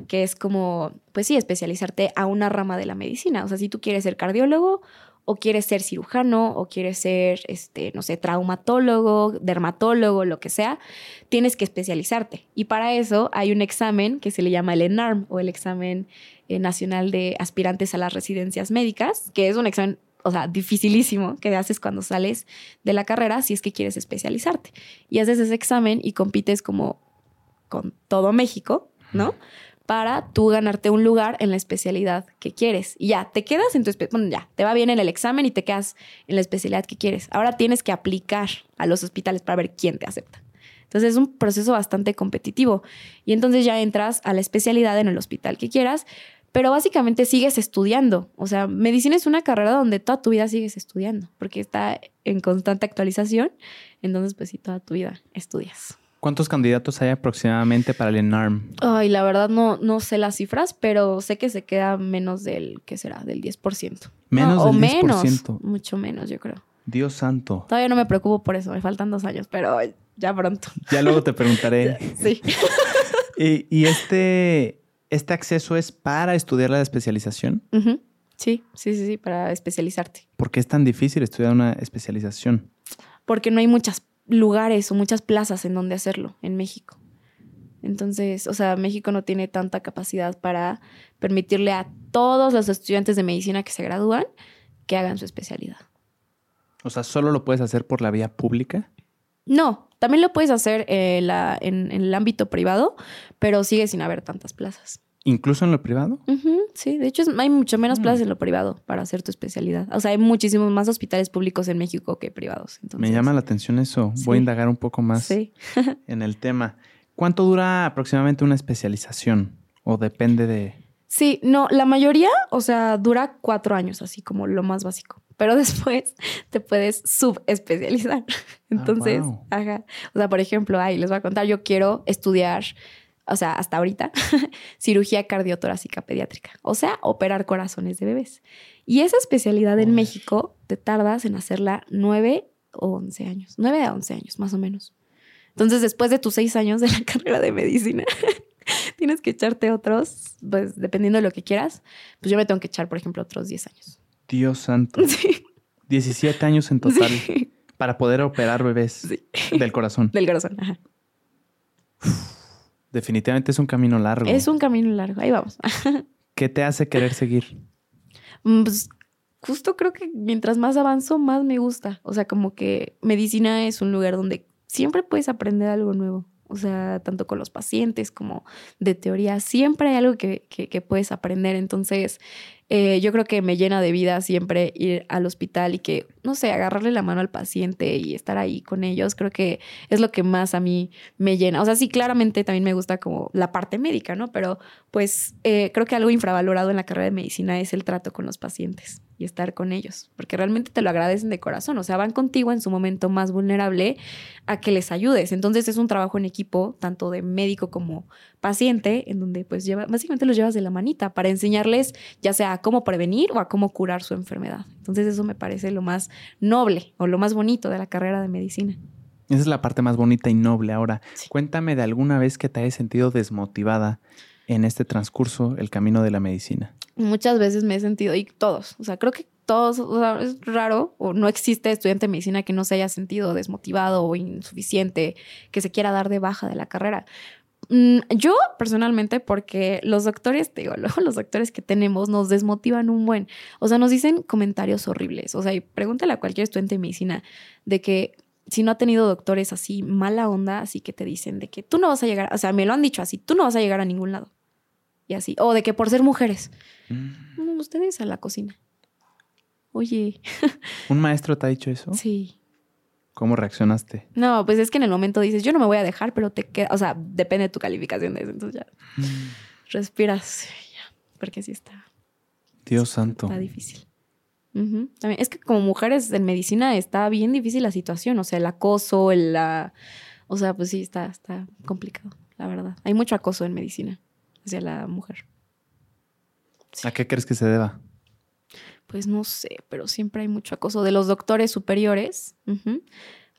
que es como, pues sí, especializarte a una rama de la medicina. O sea, si tú quieres ser cardiólogo o quieres ser cirujano o quieres ser, este, no sé, traumatólogo, dermatólogo, lo que sea, tienes que especializarte. Y para eso hay un examen que se le llama el ENARM o el examen eh, nacional de aspirantes a las residencias médicas, que es un examen o sea, dificilísimo que haces cuando sales de la carrera si es que quieres especializarte. Y haces ese examen y compites como con todo México, ¿no? Para tú ganarte un lugar en la especialidad que quieres. Y ya, te quedas en tu bueno, ya, te va bien en el examen y te quedas en la especialidad que quieres. Ahora tienes que aplicar a los hospitales para ver quién te acepta. Entonces es un proceso bastante competitivo. Y entonces ya entras a la especialidad en el hospital que quieras, pero básicamente sigues estudiando. O sea, medicina es una carrera donde toda tu vida sigues estudiando, porque está en constante actualización. Entonces, pues sí, toda tu vida estudias. ¿Cuántos candidatos hay aproximadamente para el ENARM? Ay, la verdad no, no sé las cifras, pero sé que se queda menos del, ¿qué será? Del 10%. Menos del 10%. menos, mucho menos, yo creo. Dios santo. Todavía no me preocupo por eso, me faltan dos años, pero ya pronto. Ya luego te preguntaré. [laughs] sí. [laughs] y, y este, ¿Este acceso es para estudiar la especialización? Sí, sí, sí, sí, para especializarte. ¿Por qué es tan difícil estudiar una especialización? Porque no hay muchos lugares o muchas plazas en donde hacerlo en México. Entonces, o sea, México no tiene tanta capacidad para permitirle a todos los estudiantes de medicina que se gradúan que hagan su especialidad. O sea, ¿solo lo puedes hacer por la vía pública? No, también lo puedes hacer eh, en, el ámbito privado, pero sigue sin haber tantas plazas. ¿Incluso en lo privado? sí, de hecho hay mucho menos plazas mm. en lo privado para hacer tu especialidad. O sea, hay muchísimos más hospitales públicos en México que privados. Me llama la atención eso. Voy a indagar un poco más en el tema. ¿Cuánto dura aproximadamente una especialización? ¿O depende de...? Sí, no, la mayoría, o sea, dura cuatro años, así como lo más básico pero [laughs] después te puedes subespecializar. [laughs] Ah, Entonces, ajá. O sea, por ejemplo, ahí les voy a contar, yo quiero estudiar, o sea, hasta ahorita, [laughs] cirugía cardiotorácica pediátrica, o sea, operar corazones de bebés. Y esa especialidad en México te tardas en hacerla nueve o once años, nueve a once años, más o menos. Entonces, después de tus seis años de la carrera de medicina, tienes que echarte otros, pues dependiendo de lo que quieras, pues yo me tengo que echar, por ejemplo, otros diez años. Dios santo. [laughs] Sí. 17 años en total para poder operar bebés del corazón. Del corazón, ajá. definitivamente es un camino largo. Es un camino largo, ahí vamos. [laughs] ¿Qué te hace querer seguir? Mm, pues justo creo que mientras más avanzo, más me gusta. O sea, como que medicina es un lugar donde siempre puedes aprender algo nuevo. O sea, tanto con los pacientes como de teoría, siempre hay algo que, que puedes aprender. Entonces, eh, yo creo que me llena de vida siempre ir al hospital y que, no sé, agarrarle la mano al paciente y estar ahí con ellos, creo que es lo que más a mí me llena. O sea, sí, claramente también me gusta como la parte médica, ¿no? Pero pues eh, creo que algo infravalorado en la carrera de medicina es el trato con los pacientes y estar con ellos, porque realmente te lo agradecen de corazón, o sea, van contigo en su momento más vulnerable a que les ayudes. Entonces es un trabajo en equipo, tanto de médico como paciente, en donde pues lleva, básicamente los llevas de la manita para enseñarles ya sea a cómo prevenir o a cómo curar su enfermedad. Entonces eso me parece lo más noble o lo más bonito de la carrera de medicina. Esa es la parte más bonita y noble. Ahora, cuéntame de alguna vez que te hayas sentido desmotivada en este transcurso, el camino de la medicina. Muchas veces me he sentido, y todos, o sea, creo que todos, o sea, es raro o no existe estudiante de medicina que no se haya sentido desmotivado o insuficiente, que se quiera dar de baja de la carrera. Mm, yo personalmente, porque los doctores, te digo, [laughs] los doctores que tenemos nos desmotivan un buen, o sea, nos dicen comentarios horribles, o sea, y pregúntale a cualquier estudiante de medicina de que si no ha tenido doctores así mala onda, así que te dicen de que tú no vas a llegar, o sea, me lo han dicho así, tú no vas a llegar a ningún lado. Y así, o de que por ser mujeres, mm. ustedes a la cocina. Oye. [laughs] ¿Un maestro te ha dicho eso? Sí. ¿Cómo reaccionaste? No, pues es que en el momento dices, yo no me voy a dejar, pero te queda, o sea, depende de tu calificación de eso. Entonces ya mm. respiras, ya, porque sí está. Dios santo. Está difícil. También, es que como mujeres en medicina está bien difícil la situación, o sea, el acoso, el, la, o sea, pues sí, está, está complicado, la verdad. Hay mucho acoso en medicina hacia la mujer. ¿A qué crees que se deba? pues no sé, pero siempre hay mucho acoso de los doctores superiores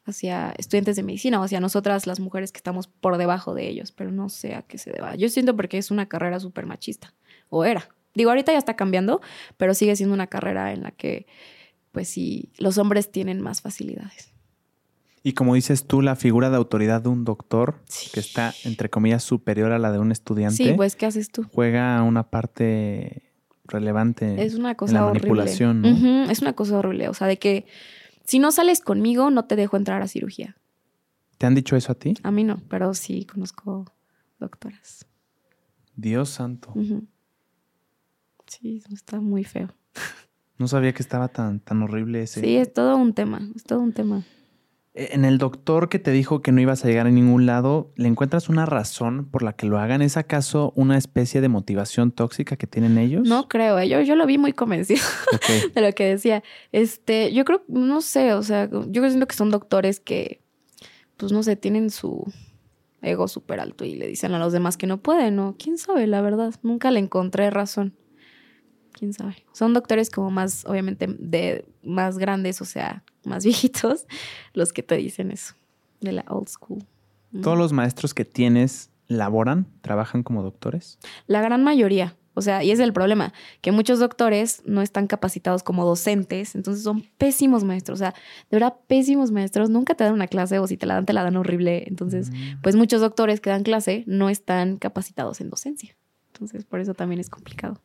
hacia estudiantes de medicina o hacia nosotras las mujeres que estamos por debajo de ellos, pero no sé a qué se deba. Yo siento porque es una carrera súper machista, o era. Digo, ahorita ya está cambiando, pero sigue siendo una carrera en la que, pues sí, los hombres tienen más facilidades. Y como dices tú, la figura de autoridad de un doctor, que está, entre comillas, superior a la de un estudiante. Sí, pues, ¿qué haces tú? Juega una parte relevante es una cosa en la horrible. manipulación. ¿no? Es una cosa horrible. O sea, de que si no sales conmigo, no te dejo entrar a cirugía. ¿Te han dicho eso a ti? A mí no, pero sí conozco doctoras. Dios santo. Sí, está muy feo. [laughs] No sabía que estaba tan, tan horrible ese. Sí, es todo un tema, es todo un tema. E, en el doctor que te dijo que no ibas a llegar a ningún lado, ¿le encuentras una razón por la que lo hagan? ¿Es acaso una especie de motivación tóxica que tienen ellos? No creo, ¿eh? yo, yo lo vi muy convencido [laughs] de lo que decía. Este, yo creo, no sé, o sea, yo siento que son doctores que, pues no sé, tienen su ego súper alto y le dicen a los demás que no pueden, ¿no? ¿Quién sabe, la verdad? Nunca le encontré razón. ¿Quién sabe? Son doctores como más, obviamente, de más grandes, o sea, más [laughs] viejitos, los que te dicen eso, de la old school. ¿Todos los maestros que tienes laboran, trabajan como doctores? La gran mayoría. O sea, y es el problema, que muchos doctores no están capacitados como docentes, entonces son pésimos maestros, o sea, de verdad pésimos maestros, nunca te dan una clase o si te la dan, te la dan horrible. Entonces, mm. pues muchos doctores que dan clase no están capacitados en docencia. Entonces, por eso también es complicado.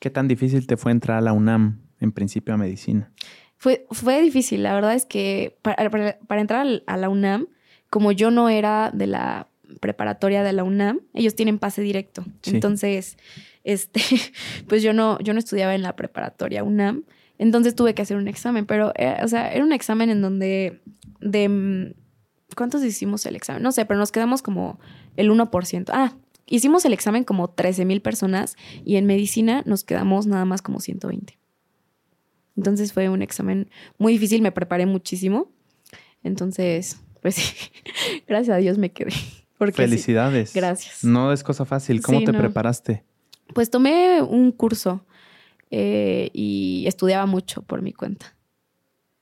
¿Qué tan difícil te fue entrar a la UNAM en principio a medicina? Fue, fue difícil, la verdad es que para, entrar a la UNAM, como yo no era de la preparatoria de la UNAM, ellos tienen pase directo. Entonces, este, [laughs] pues yo no, yo no estudiaba en la preparatoria UNAM, entonces tuve que hacer un examen, pero, eh, o sea, era un examen en donde de... Mm, ¿Cuántos hicimos el examen? No sé, pero nos quedamos como el 1%. Ah, hicimos el examen como 13 mil personas y en medicina nos quedamos nada más como 120. Entonces fue un examen muy difícil, me preparé muchísimo. Entonces, pues [laughs] sí, gracias a Dios me quedé. Felicidades. gracias. No es cosa fácil. ¿Cómo te preparaste? Pues tomé un curso eh, y estudiaba mucho por mi cuenta.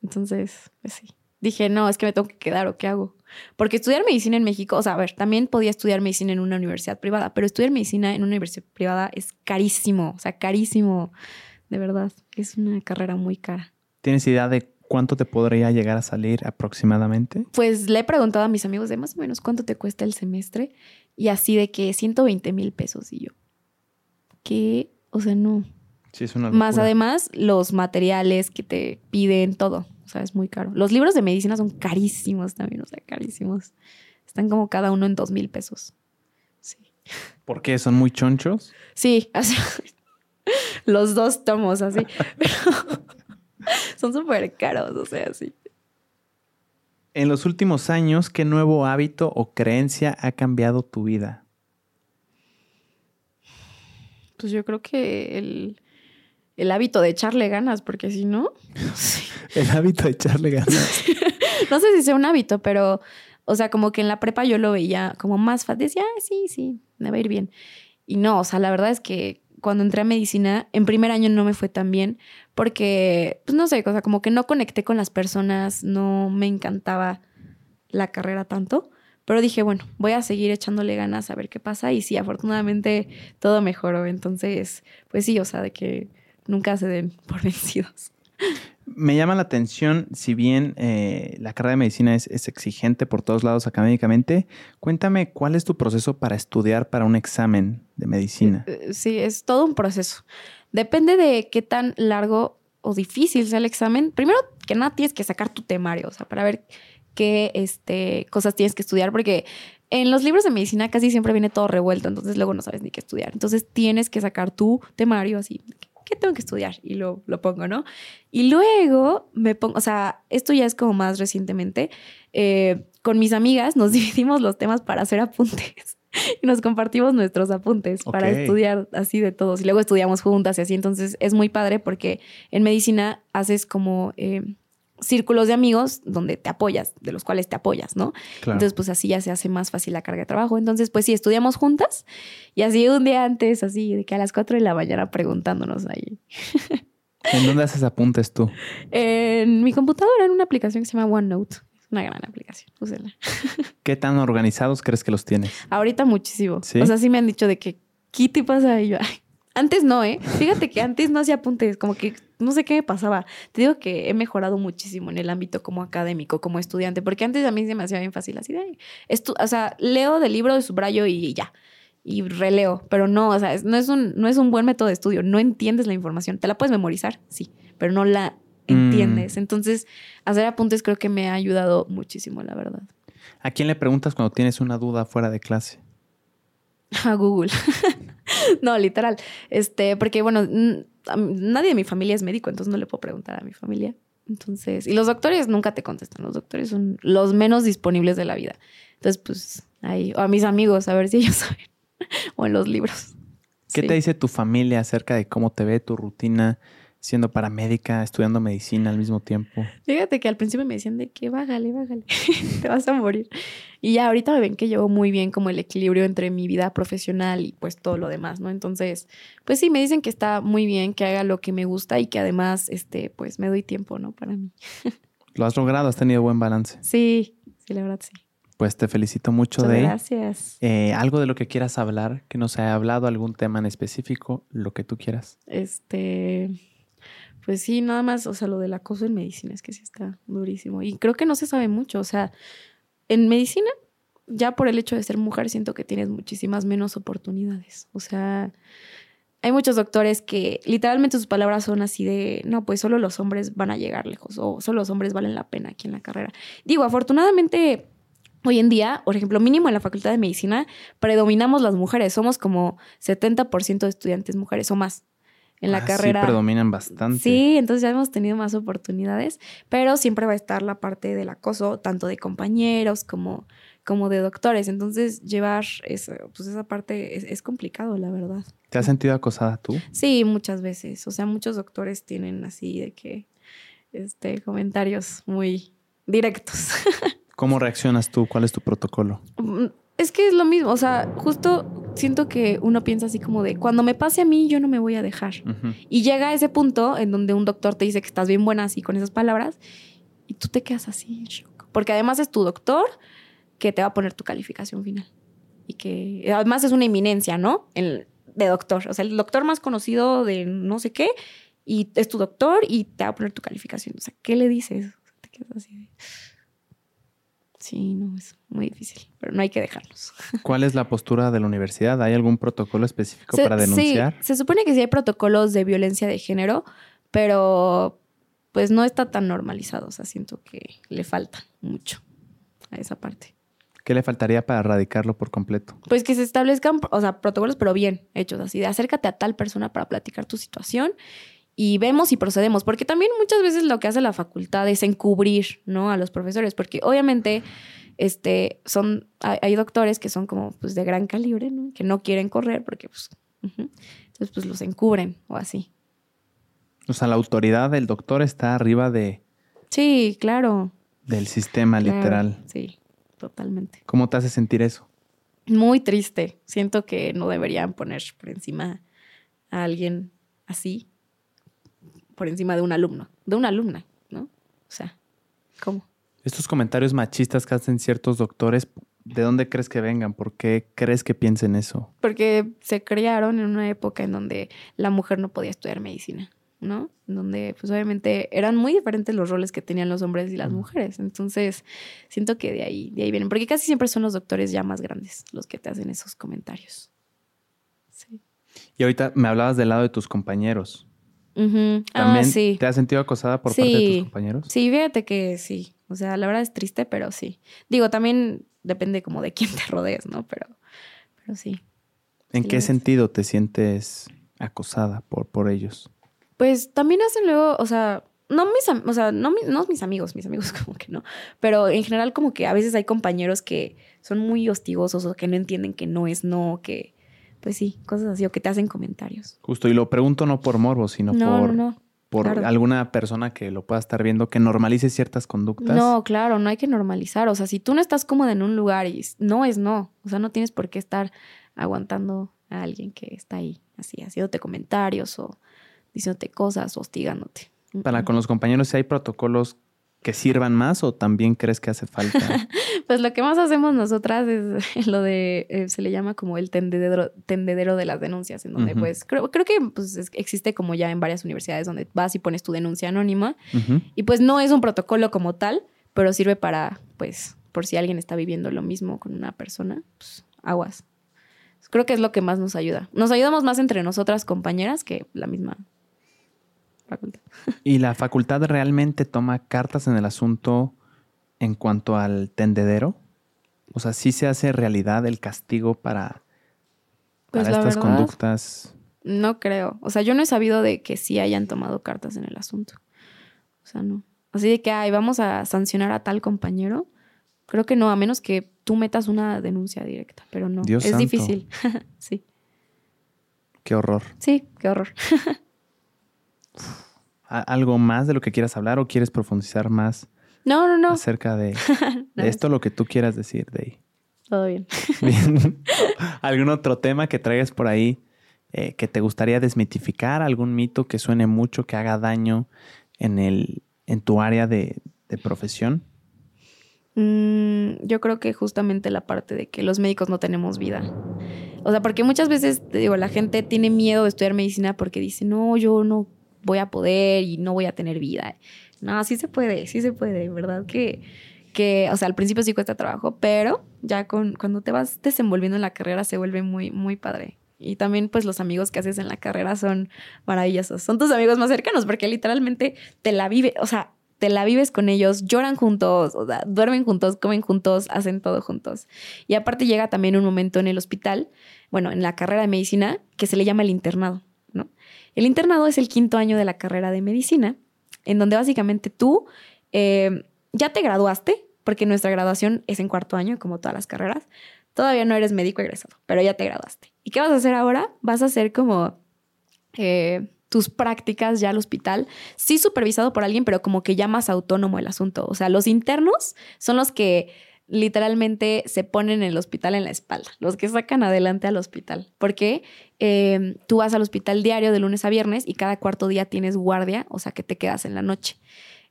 Entonces, pues sí. Dije, no, es que me tengo que quedar o qué hago. Porque estudiar medicina en México, o sea, a ver, también podía estudiar medicina en una universidad privada, pero estudiar medicina en una universidad privada es carísimo, o sea, carísimo de verdad. Es una carrera muy cara. ¿Tienes idea de cuánto te podría llegar a salir aproximadamente? Pues le he preguntado a mis amigos de más o menos cuánto te cuesta el semestre y así de que 120 mil pesos y yo. ¿Qué? O sea, no. Sí, es una Más además los materiales que te piden, todo. O sea, es muy caro. Los libros de medicina son carísimos también, o sea, carísimos. Están como cada uno en dos mil pesos. Sí. ¿Por qué? ¿Son muy chonchos? Sí, [laughs] así, los dos tomos así. [laughs] Pero son súper caros, o sea, sí. En los últimos años, ¿qué nuevo hábito o creencia ha cambiado tu vida? Pues yo creo que el, el hábito de echarle ganas, porque si no... [laughs] el hábito de echarle ganas. [laughs] no sé si sea un hábito, pero, o sea, como que en la prepa yo lo veía como más fácil. Decía, ah, sí, sí, me va a ir bien. Y no, o sea, la verdad es que cuando entré a medicina, en primer año no me fue tan bien porque, pues no sé, cosa como que no conecté con las personas, no me encantaba la carrera tanto. Pero dije, bueno, voy a seguir echándole ganas a ver qué pasa. Y sí, afortunadamente todo mejoró. Entonces, pues sí, o sea, de que nunca se den por [laughs] vencidos. Me llama la atención, si bien eh, la carrera de medicina es, exigente por todos lados académicamente, cuéntame cuál es tu proceso para estudiar para un examen de medicina. Eh, eh, sí, es todo un proceso. Depende de qué tan largo o difícil sea el examen. Primero que nada tienes que sacar tu temario, o sea, para ver qué este, cosas tienes que estudiar, porque en los libros de medicina casi siempre viene todo revuelto, entonces luego no sabes ni qué estudiar. Entonces tienes que sacar tu temario así, ¿qué tengo que estudiar? Y lo, lo pongo, ¿no? Y luego me pongo, o sea, esto ya es como más recientemente, eh, con mis amigas nos [laughs] dividimos los temas para hacer apuntes y [laughs] nos compartimos nuestros apuntes para estudiar así de todos. Y luego estudiamos juntas y así. Entonces es muy padre porque en medicina haces como eh, círculos de amigos donde te apoyas, de los cuales te apoyas, ¿no? Entonces, pues así ya se hace más fácil la carga de trabajo. Entonces, pues sí, estudiamos juntas y así un día antes, así de que a las 4 de la mañana preguntándonos ahí. [laughs] ¿En dónde haces apuntes tú? En mi computadora, en una aplicación que se llama OneNote. Es una gran aplicación, úsela. [laughs] ¿Qué tan organizados crees que los tienes? Ahorita muchísimo. O sea, sí me han dicho de que, ¿qué te pasa? Y yo, antes no, ¿eh? Fíjate que antes no hacía apuntes, como que no sé qué me pasaba. Te digo que he mejorado muchísimo en el ámbito como académico, como estudiante, porque antes a mí se me hacía bien fácil así de, o sea, leo del libro de subrayo y ya y releo, pero no, o sea, no es, un, no es un buen método de estudio, no entiendes la información, te la puedes memorizar, sí, pero no la entiendes. Mm. Entonces, hacer apuntes creo que me ha ayudado muchísimo, la verdad. ¿A quién le preguntas cuando tienes una duda fuera de clase? [laughs] A Google. [laughs] no, literal. Este, porque bueno, nadie de mi familia es médico, entonces no le puedo preguntar a mi familia. Entonces, y los doctores nunca te contestan, los doctores son los menos disponibles de la vida. Entonces, pues ahí, o a mis amigos, a ver si ellos [laughs] saben. o en los libros. ¿Qué te dice tu familia acerca de cómo te ve tu rutina siendo paramédica, estudiando medicina al mismo tiempo? Fíjate que al principio me decían de que bájale, bájale, [laughs] te vas a morir. Y ya ahorita me ven que llevo muy bien como el equilibrio entre mi vida profesional y pues todo lo demás, ¿no? Entonces, pues sí, me dicen que está muy bien, que haga lo que me gusta y que además, este, pues me doy tiempo, ¿no? Para mí. [laughs] Lo has logrado, has tenido buen balance. Sí, sí, la verdad sí pues te felicito mucho Muchas de... Gracias. Eh, algo de lo que quieras hablar, que nos haya hablado, algún tema en específico, lo que tú quieras. Este, pues sí, nada más, o sea, lo del acoso en medicina es que sí está durísimo. Y creo que no se sabe mucho, o sea, en medicina, ya por el hecho de ser mujer, siento que tienes muchísimas menos oportunidades. O sea, hay muchos doctores que literalmente sus palabras son así de, no, pues solo los hombres van a llegar lejos o solo los hombres valen la pena aquí en la carrera. Digo, afortunadamente Hoy en día, por ejemplo, mínimo en la Facultad de Medicina, predominamos las mujeres. Somos como 70% de estudiantes mujeres o más en la ah, carrera. Sí, predominan bastante. Sí, entonces ya hemos tenido más oportunidades, pero siempre va a estar la parte del acoso, tanto de compañeros como, como de doctores. Entonces, llevar esa, pues esa parte es, es complicado, la verdad. ¿Te has sentido acosada tú? Sí, muchas veces. O sea, muchos doctores tienen así de que este comentarios muy directos. [laughs] ¿Cómo reaccionas tú? ¿Cuál es tu protocolo? Es que es lo mismo, o sea, justo siento que uno piensa así como de, cuando me pase a mí, yo no me voy a dejar. Y llega a ese punto en donde un doctor te dice que estás bien buena así con esas palabras y tú te quedas así shock. Porque además es tu doctor que te va a poner tu calificación final. Y que además es una eminencia, ¿no? El, de doctor. O sea, el doctor más conocido de no sé qué y es tu doctor y te va a poner tu calificación. O sea, ¿qué le dices? Te quedas así de... Sí, no, es muy difícil, pero no hay que dejarlos. [laughs] ¿Cuál es la postura de la universidad? ¿Hay algún protocolo específico para denunciar? Sí, se supone que sí hay protocolos de violencia de género, pero pues no está tan normalizado. O sea, siento que le falta mucho a esa parte. ¿Qué le faltaría para erradicarlo por completo? Pues que se establezcan, o sea, protocolos, pero bien hechos, así de acércate a tal persona para platicar tu situación y vemos y procedemos, porque también muchas veces lo que hace la facultad es encubrir, ¿no? A los profesores, porque obviamente este, son, hay, doctores que son como pues de gran calibre, ¿no? Que no quieren correr porque pues, entonces pues los encubren o así. O sea, la autoridad del doctor está arriba de... Sí, claro. Del sistema literal. Sí, totalmente. ¿Cómo te hace sentir eso? Muy triste. Siento que no deberían poner por encima a alguien así por encima de un alumno, de una alumna, ¿no? O sea, ¿cómo? Estos comentarios machistas que hacen ciertos doctores, ¿de dónde crees que vengan? ¿Por qué crees que piensen eso? Porque se criaron en una época en donde la mujer no podía estudiar medicina, ¿no? Donde, pues obviamente, eran muy diferentes los roles que tenían los hombres y las mujeres. Entonces, siento que de ahí, de ahí vienen. Porque casi siempre son los doctores ya más grandes los que te hacen esos comentarios. Sí. Y ahorita me hablabas del lado de tus compañeros. Ah, ¿También te has sentido acosada por parte de tus compañeros? Sí, fíjate que sí. O sea, la verdad es triste, pero sí. Digo, también depende como de quién te rodees, ¿no? Pero, pero sí. ¿En qué sentido te sientes acosada por, por ellos? Pues también hacen luego, o sea, no mis, o sea, no, no mis amigos, mis amigos [laughs] como que no, pero en general como que a veces hay compañeros que son muy hostigosos o que no entienden que no es no, que, pues sí, cosas así, o que te hacen comentarios. Justo, y lo pregunto no por morbo, sino por, por alguna persona que lo pueda estar viendo, que normalice ciertas conductas. No, claro, no hay que normalizar. O sea, si tú no estás cómodo en un lugar y no es no, o sea, no tienes por qué estar aguantando a alguien que está ahí, así, haciéndote comentarios o diciéndote cosas, hostigándote. Para con los compañeros, si hay protocolos que sirvan más o también crees que hace falta? [laughs] pues lo que más hacemos nosotras es [laughs] lo de, eh, se le llama como el tendedero, tendedero de las denuncias, en donde pues creo, creo que pues, existe como ya en varias universidades donde vas y pones tu denuncia anónima y pues no es un protocolo como tal, pero sirve para pues por si alguien está viviendo lo mismo con una persona, pues aguas. Creo que es lo que más nos ayuda. Nos ayudamos más entre nosotras compañeras que la misma facultad. ¿Y la facultad realmente toma cartas en el asunto en cuanto al tendedero? O sea, ¿sí se hace realidad el castigo para, pues estas conductas? No creo. O sea, yo no he sabido de que sí hayan tomado cartas en el asunto. O sea, no. Así de que, ay, vamos a sancionar a tal compañero. Creo que no, a menos que tú metas una denuncia directa, pero no. es difícil. [laughs] sí. Qué horror. Sí, qué horror. [laughs] ¿Algo más de lo que quieras hablar o quieres profundizar más? No, no, no. Acerca de, [laughs] esto, lo que tú quieras decir de ahí. Todo [laughs] bien. ¿Algún otro tema que traigas por ahí eh, que te gustaría desmitificar? ¿Algún mito que suene mucho, que haga daño en, el, en tu área de, profesión? Mm, yo creo que justamente la parte de que los médicos no tenemos vida. O sea, porque muchas veces, digo, la gente tiene miedo de estudiar medicina porque dice, no, yo no voy a poder y no voy a tener vida. No, sí se puede, sí se puede, ¿verdad? Que, que o sea, al principio sí cuesta trabajo, pero ya con, cuando te vas desenvolviendo en la carrera se vuelve muy, muy padre. Y también, pues, los amigos que haces en la carrera son maravillosos. Son tus amigos más cercanos porque literalmente te la vive, o sea, te la vives con ellos, lloran juntos, o sea, duermen juntos, comen juntos, hacen todo juntos. Y aparte llega también un momento en el hospital, bueno, en la carrera de medicina, que se le llama el internado. El internado es el quinto año de la carrera de medicina, en donde básicamente tú eh, ya te graduaste, porque nuestra graduación es en cuarto año, como todas las carreras. Todavía no eres médico egresado, pero ya te graduaste. ¿Y qué vas a hacer ahora? Vas a hacer como eh, tus prácticas ya al hospital, sí supervisado por alguien, pero como que ya más autónomo el asunto. O sea, los internos son los que literalmente se ponen en el hospital en la espalda, los que sacan adelante al hospital, porque em, tú vas al hospital diario de lunes a viernes y cada cuarto día tienes guardia, o sea que te quedas en la noche.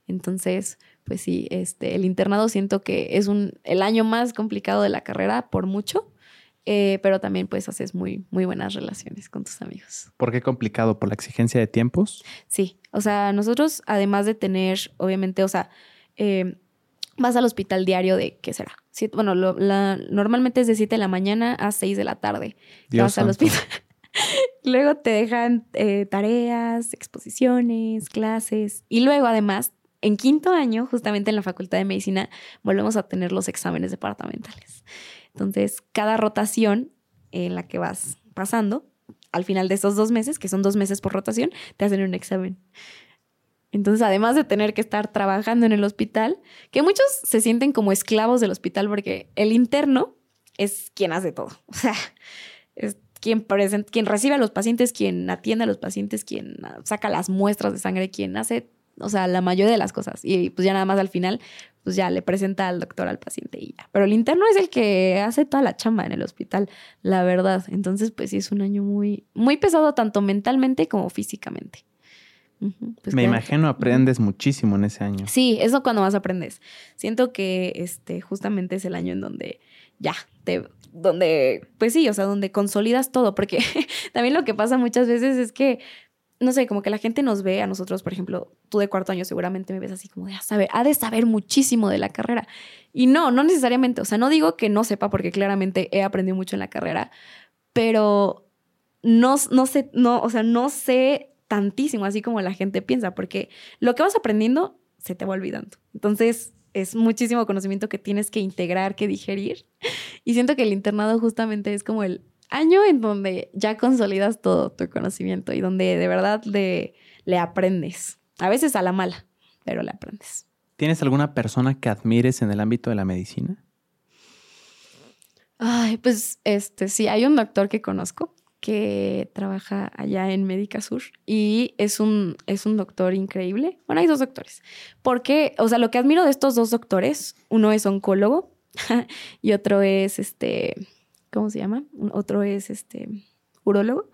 Entonces, pues sí, este, el internado siento que es un, el año más complicado de la carrera por mucho, eh, pero también pues haces muy, muy buenas relaciones con tus amigos. ¿Por qué complicado? ¿Por la exigencia de tiempos? Sí, o sea, nosotros además de tener, obviamente, o sea, eh, vas al hospital diario de, ¿qué será? bueno, normalmente es de 7 de la mañana a 6 de la tarde. vas al hospital. [laughs] luego te dejan eh, tareas, exposiciones, clases. Y luego, además, en quinto año, justamente en la Facultad de Medicina, volvemos a tener los exámenes departamentales. Entonces, cada rotación en la que vas pasando, al final de esos dos meses, que son dos meses por rotación, te hacen un examen. Entonces, además de tener que estar trabajando en el hospital, que muchos se sienten como esclavos del hospital porque el interno es quien hace todo. [laughs] O sea, es quien, quien recibe a los pacientes, quien atiende a los pacientes, quien saca las muestras de sangre, quien hace, o sea, la mayoría de las cosas. Y pues ya nada más al final, pues ya le presenta al doctor al paciente y ya. Pero el interno es el que hace toda la chamba en el hospital, la verdad. Entonces, pues sí, es un año muy, muy pesado tanto mentalmente como físicamente. Pues Me imagino aprendes muchísimo en ese año. Sí, eso cuando más aprendes. Siento que este justamente es el año en donde ya te donde pues sí, o sea, donde consolidas todo, porque [laughs] también lo que pasa muchas veces es que no sé, como que la gente nos ve a nosotros, por ejemplo, tú de cuarto año seguramente me ves así como de, a saber, ha de saber muchísimo de la carrera. Y no, no necesariamente, o sea, no digo que no sepa porque claramente he aprendido mucho en la carrera, pero no, no sé, no, o sea, no sé tantísimo, así como la gente piensa, porque lo que vas aprendiendo se te va olvidando. Entonces, es muchísimo conocimiento que tienes que integrar, que digerir. [laughs] Y siento que el internado justamente es como el año en donde ya consolidas todo tu conocimiento y donde de verdad le, le aprendes. A veces a la mala, pero le aprendes. ¿Tienes alguna persona que admires en el ámbito de la medicina? Ay, pues este, sí, hay un doctor que conozco que trabaja allá en Médica Sur y es un, es un doctor increíble. Bueno, hay dos doctores. Porque, o sea, lo que admiro de estos dos doctores, uno es oncólogo [laughs] y otro es este, ¿cómo se llama? Otro es este, urólogo.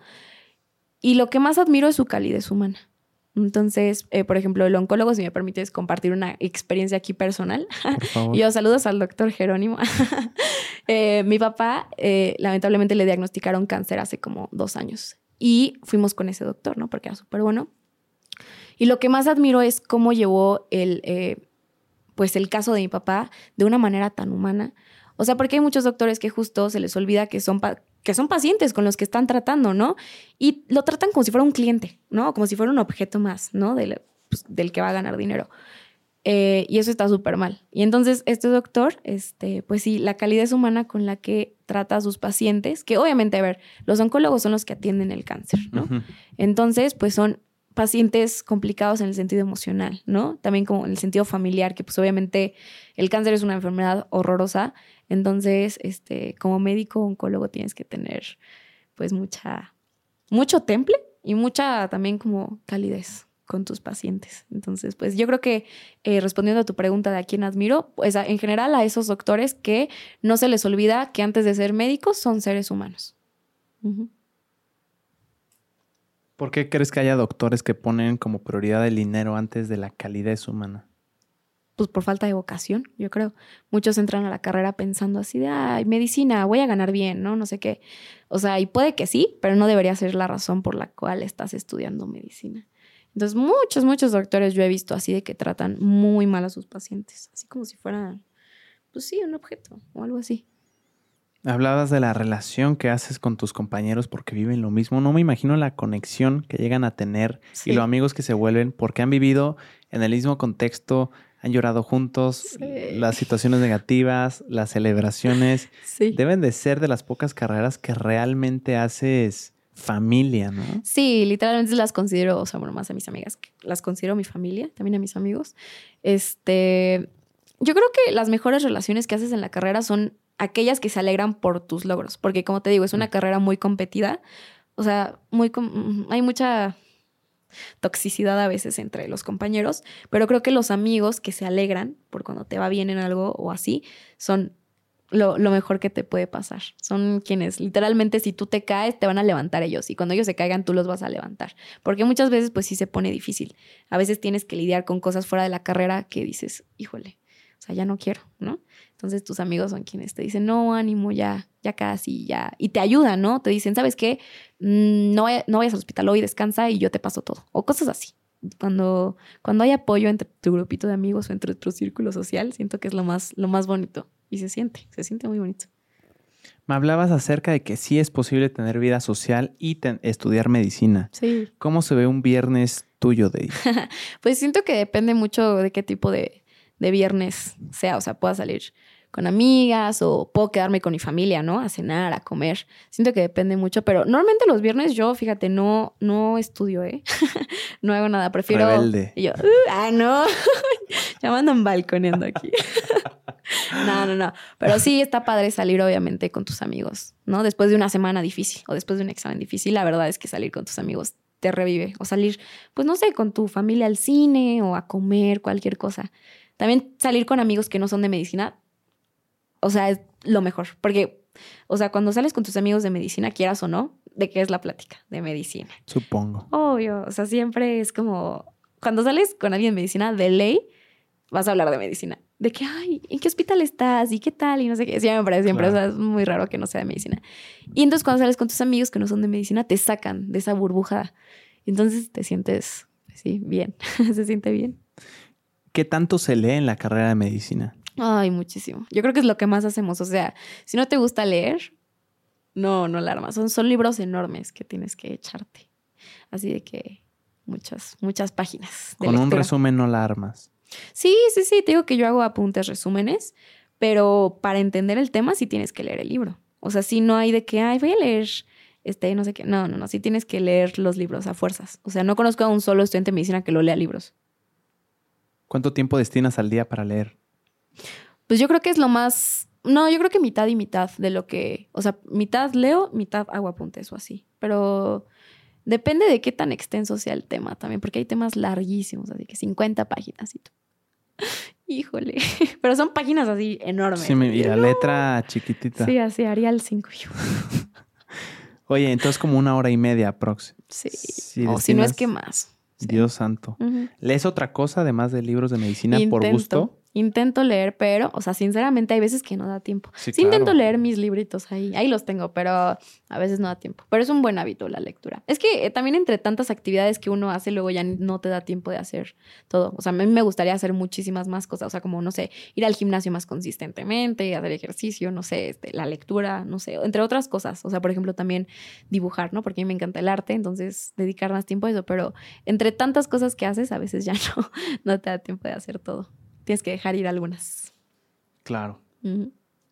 Y lo que más admiro es su calidez humana. Entonces, eh, por ejemplo, el oncólogo, si me permites compartir una experiencia aquí personal. [laughs] Yo saludos al doctor Jerónimo. [laughs] Eh, mi papá, eh, lamentablemente, le diagnosticaron cáncer hace como dos años. Y fuimos con ese doctor, ¿no? Porque era súper bueno. Y lo que más admiro es cómo llevó el, pues el caso de mi papá de una manera tan humana. O sea, porque hay muchos doctores que justo se les olvida que son que son pacientes con los que están tratando, ¿no? Y lo tratan como si fuera un cliente, ¿no? Como si fuera un objeto más, ¿no? Del, pues, del que va a ganar dinero. Eh, y eso está súper mal. Y entonces este doctor, este, pues sí, la calidez humana con la que trata a sus pacientes, que obviamente, a ver, los oncólogos son los que atienden el cáncer, ¿no? Entonces, pues son pacientes complicados en el sentido emocional, ¿no? También como en el sentido familiar, que pues obviamente el cáncer es una enfermedad horrorosa entonces, este, como médico oncólogo tienes que tener pues mucha, mucho temple y mucha también como calidez con tus pacientes. Entonces, pues yo creo que eh, respondiendo a tu pregunta de a quién admiro, pues en general a esos doctores que no se les olvida que antes de ser médicos son seres humanos. ¿Por qué crees que haya doctores que ponen como prioridad el dinero antes de la calidez humana? Pues por falta de vocación, yo creo. Muchos entran a la carrera pensando así de, ay, medicina, voy a ganar bien, ¿no? No sé qué. O sea, y puede que sí, pero no debería ser la razón por la cual estás estudiando medicina. Entonces, muchos, muchos doctores yo he visto así de que tratan muy mal a sus pacientes, así como si fueran, pues sí, un objeto o algo así. Hablabas de la relación que haces con tus compañeros porque viven lo mismo. No me imagino la conexión que llegan a tener y los amigos que se vuelven porque han vivido en el mismo contexto, han llorado juntos, las situaciones negativas, las celebraciones, deben de ser de las pocas carreras que realmente haces familia, ¿no? Sí, literalmente las considero, o sea, bueno, más a mis amigas, las considero mi familia, también a mis amigos. Este, yo creo que las mejores relaciones que haces en la carrera son aquellas que se alegran por tus logros, porque como te digo, es una mm. carrera muy competida, o sea, muy hay mucha toxicidad a veces entre los compañeros, pero creo que los amigos que se alegran por cuando te va bien en algo o así son lo, mejor que te puede pasar. Son quienes literalmente si tú te caes te van a levantar ellos y cuando ellos se caigan tú los vas a levantar. Porque muchas veces pues sí se pone difícil. A veces tienes que lidiar con cosas fuera de la carrera que dices, híjole, o sea, ya no quiero, ¿no? Entonces tus amigos son quienes te dicen, no, ánimo, ya, ya casi, ya. Y te ayudan, ¿no? Te dicen, ¿sabes qué? Mm, no, no vayas al hospital hoy, descansa y yo te paso todo. O cosas así. Cuando, cuando hay apoyo entre tu grupito de amigos o entre tu círculo social, siento que es lo más, lo más bonito. Y se siente, se siente muy bonito. Me hablabas acerca de que sí es posible tener vida social y estudiar medicina. Sí. ¿Cómo se ve un viernes tuyo de [laughs] pues siento que depende mucho de qué tipo de, de viernes sea, o sea, pueda salir con amigas o puedo quedarme con mi familia, ¿no? A cenar, a comer. Siento que depende mucho, pero normalmente los viernes yo, fíjate, no, no estudio, ¿eh? [laughs] no hago nada, prefiero... Rebelde. Y yo, uh, ah, no, [laughs] ya me andan balconeando aquí. [laughs] no, no, no. Pero sí está padre salir, obviamente, con tus amigos, ¿no? Después de una semana difícil o después de un examen difícil, la verdad es que salir con tus amigos te revive. O salir, pues no sé, con tu familia al cine o a comer, cualquier cosa. También salir con amigos que no son de medicina, o sea, es lo mejor. Porque, o sea, cuando sales con tus amigos de medicina, quieras o no, ¿de qué es la plática? De medicina. Supongo. Obvio. O sea, siempre es como. Cuando sales con alguien de medicina, de ley, vas a hablar de medicina. De que, ay, ¿en qué hospital estás? ¿Y qué tal? Y no sé qué. Siempre, siempre. O sea, es muy raro que no sea de medicina. Y entonces, cuando sales con tus amigos que no son de medicina, te sacan de esa burbuja. Entonces te sientes, sí, bien. [laughs] Se siente bien. ¿Qué tanto se lee en la carrera de medicina? Ay, muchísimo. Yo creo que es lo que más hacemos. O sea, si no te gusta leer, no, no la armas. Son, son libros enormes que tienes que echarte. Así de que muchas, muchas páginas. Con un resumen no la armas. Sí, sí, sí. Te digo que yo hago apuntes, resúmenes, pero para entender el tema sí tienes que leer el libro. O sea, sí no hay de que, ay, voy a leer este, no sé qué. No, no, no. Sí tienes que leer los libros a fuerzas. O sea, no conozco a un solo estudiante de medicina que lo lea libros. ¿Cuánto tiempo destinas al día para leer? Pues yo creo que es lo más. No, yo creo que mitad y mitad de lo que. O sea, mitad leo, mitad hago apuntes o así. Pero depende de qué tan extenso sea el tema también, porque hay temas larguísimos, así que 50 páginas y tú. [laughs] Híjole. [laughs] Pero son páginas así enormes. Sí, y la letra chiquitita. Sí, así, Arial 5. [laughs] Oye, entonces como una hora y media prox. Sí. o si no es que más. Dios santo. ¿Lees otra cosa además de libros de medicina por gusto? Intento leer, pero, o sea, sinceramente hay veces que no da tiempo. Sí, intento leer mis libritos ahí, ahí los tengo, pero a veces no da tiempo. Pero es un buen hábito la lectura. Es que eh, también entre tantas actividades que uno hace, luego ya no te da tiempo de hacer todo. O sea, a mí me gustaría hacer muchísimas más cosas, o sea, como, no sé, ir al gimnasio más consistentemente, hacer ejercicio, no sé, este, la lectura, no sé, entre otras cosas. O sea, por ejemplo, también dibujar, ¿no? Porque a mí me encanta el arte, entonces dedicar más tiempo a eso, pero entre tantas cosas que haces, a veces ya [laughs] no, no te da tiempo de hacer todo tienes que dejar ir algunas. Claro.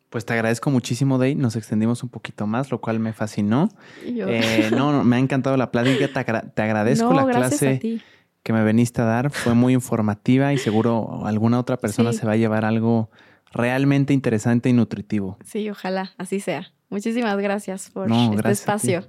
Pues te agradezco muchísimo, Day. Nos extendimos un poquito más, lo cual me fascinó. Eh, no, no, me ha encantado la plática. Te, agradezco la clase que me veniste a dar. Fue muy informativa y seguro alguna otra persona se va a llevar algo realmente interesante y nutritivo. Sí, ojalá así sea. Muchísimas gracias por este espacio.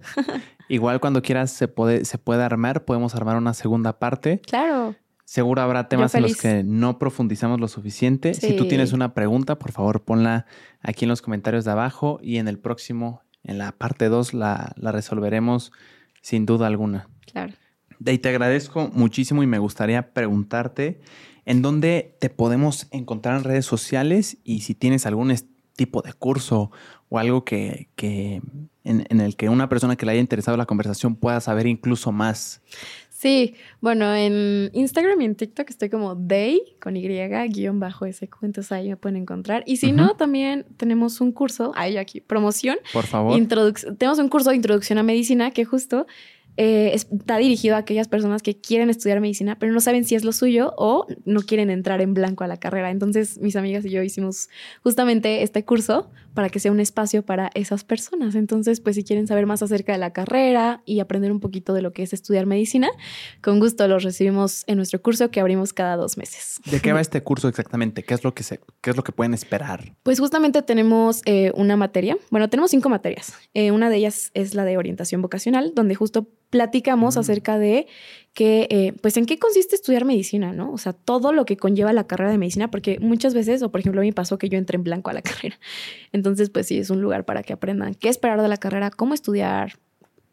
Igual cuando quieras se puede, se puede armar, podemos armar una segunda parte. Claro. Seguro habrá temas en los que no profundizamos lo suficiente. Si tú tienes una pregunta, por favor ponla aquí en los comentarios de abajo y en el próximo, en la parte 2, la, resolveremos sin duda alguna. Claro. De te agradezco muchísimo y me gustaría preguntarte en dónde te podemos encontrar en redes sociales y si tienes algún tipo de curso o algo que, en, en, el que una persona que le haya interesado la conversación pueda saber incluso más. Sí, bueno, en Instagram y en TikTok estoy como Day con Y guion bajo ese entonces ahí me pueden encontrar. Y si no, también tenemos un curso, ahí aquí, promoción. Por favor. tenemos un curso de introducción a medicina que justo eh, está dirigido a aquellas personas que quieren estudiar medicina, pero no saben si es lo suyo o no quieren entrar en blanco a la carrera. Entonces, mis amigas y yo hicimos justamente este curso para que sea un espacio para esas personas. Entonces, pues si quieren saber más acerca de la carrera y aprender un poquito de lo que es estudiar medicina, con gusto los recibimos en nuestro curso que abrimos cada dos meses. ¿De qué va este curso exactamente? ¿Qué es lo que, se, qué es lo que pueden esperar? Pues justamente tenemos eh, una materia, bueno, tenemos cinco materias. Eh, una de ellas es la de orientación vocacional, donde justo platicamos mm. acerca de que, eh, pues, en qué consiste estudiar medicina, ¿no? O sea, todo lo que conlleva la carrera de medicina, porque muchas veces, o por ejemplo, a mí pasó que yo entré en blanco a la [laughs] carrera. Entonces, pues sí, es un lugar para que aprendan qué esperar de la carrera, cómo estudiar,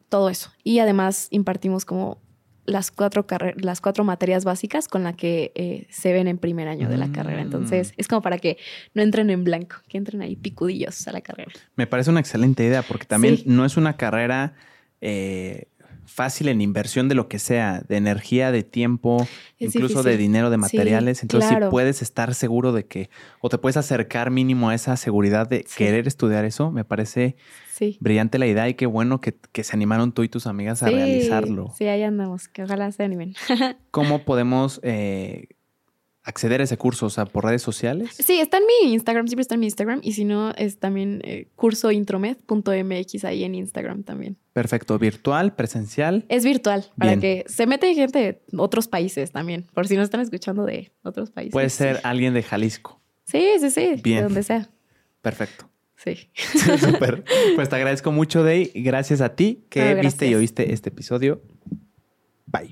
todo eso. Y además impartimos como las cuatro, las cuatro materias básicas con las que eh, se ven en primer año de la carrera. Entonces, mm. es como para que no entren en blanco, que entren ahí picudillos a la carrera. Me parece una excelente idea, porque también no es una carrera eh, fácil en inversión de lo que sea, de energía, de tiempo, incluso de dinero, de materiales. Entonces, si puedes estar seguro de que, o te puedes acercar mínimo a esa seguridad de querer estudiar eso, me parece brillante la idea y qué bueno que, se animaron tú y tus amigas a realizarlo. Sí, ahí andamos, que ojalá se animen. [laughs] ¿Cómo podemos eh, acceder a ese curso? O sea, por redes sociales. Sí, está en mi Instagram, siempre está en mi Instagram. Y si no, es también eh, cursointromed.mx ahí en Instagram también. Perfecto. ¿Virtual, presencial? Es virtual, para que se mete gente de otros países también, por si no están escuchando de otros países. Puede ser [laughs] alguien de Jalisco. Sí, sí, sí, Bien. de donde sea. Perfecto. [laughs] Sí. Súper. Pues te agradezco mucho, Day. Gracias a ti que viste y oíste este episodio. Bye.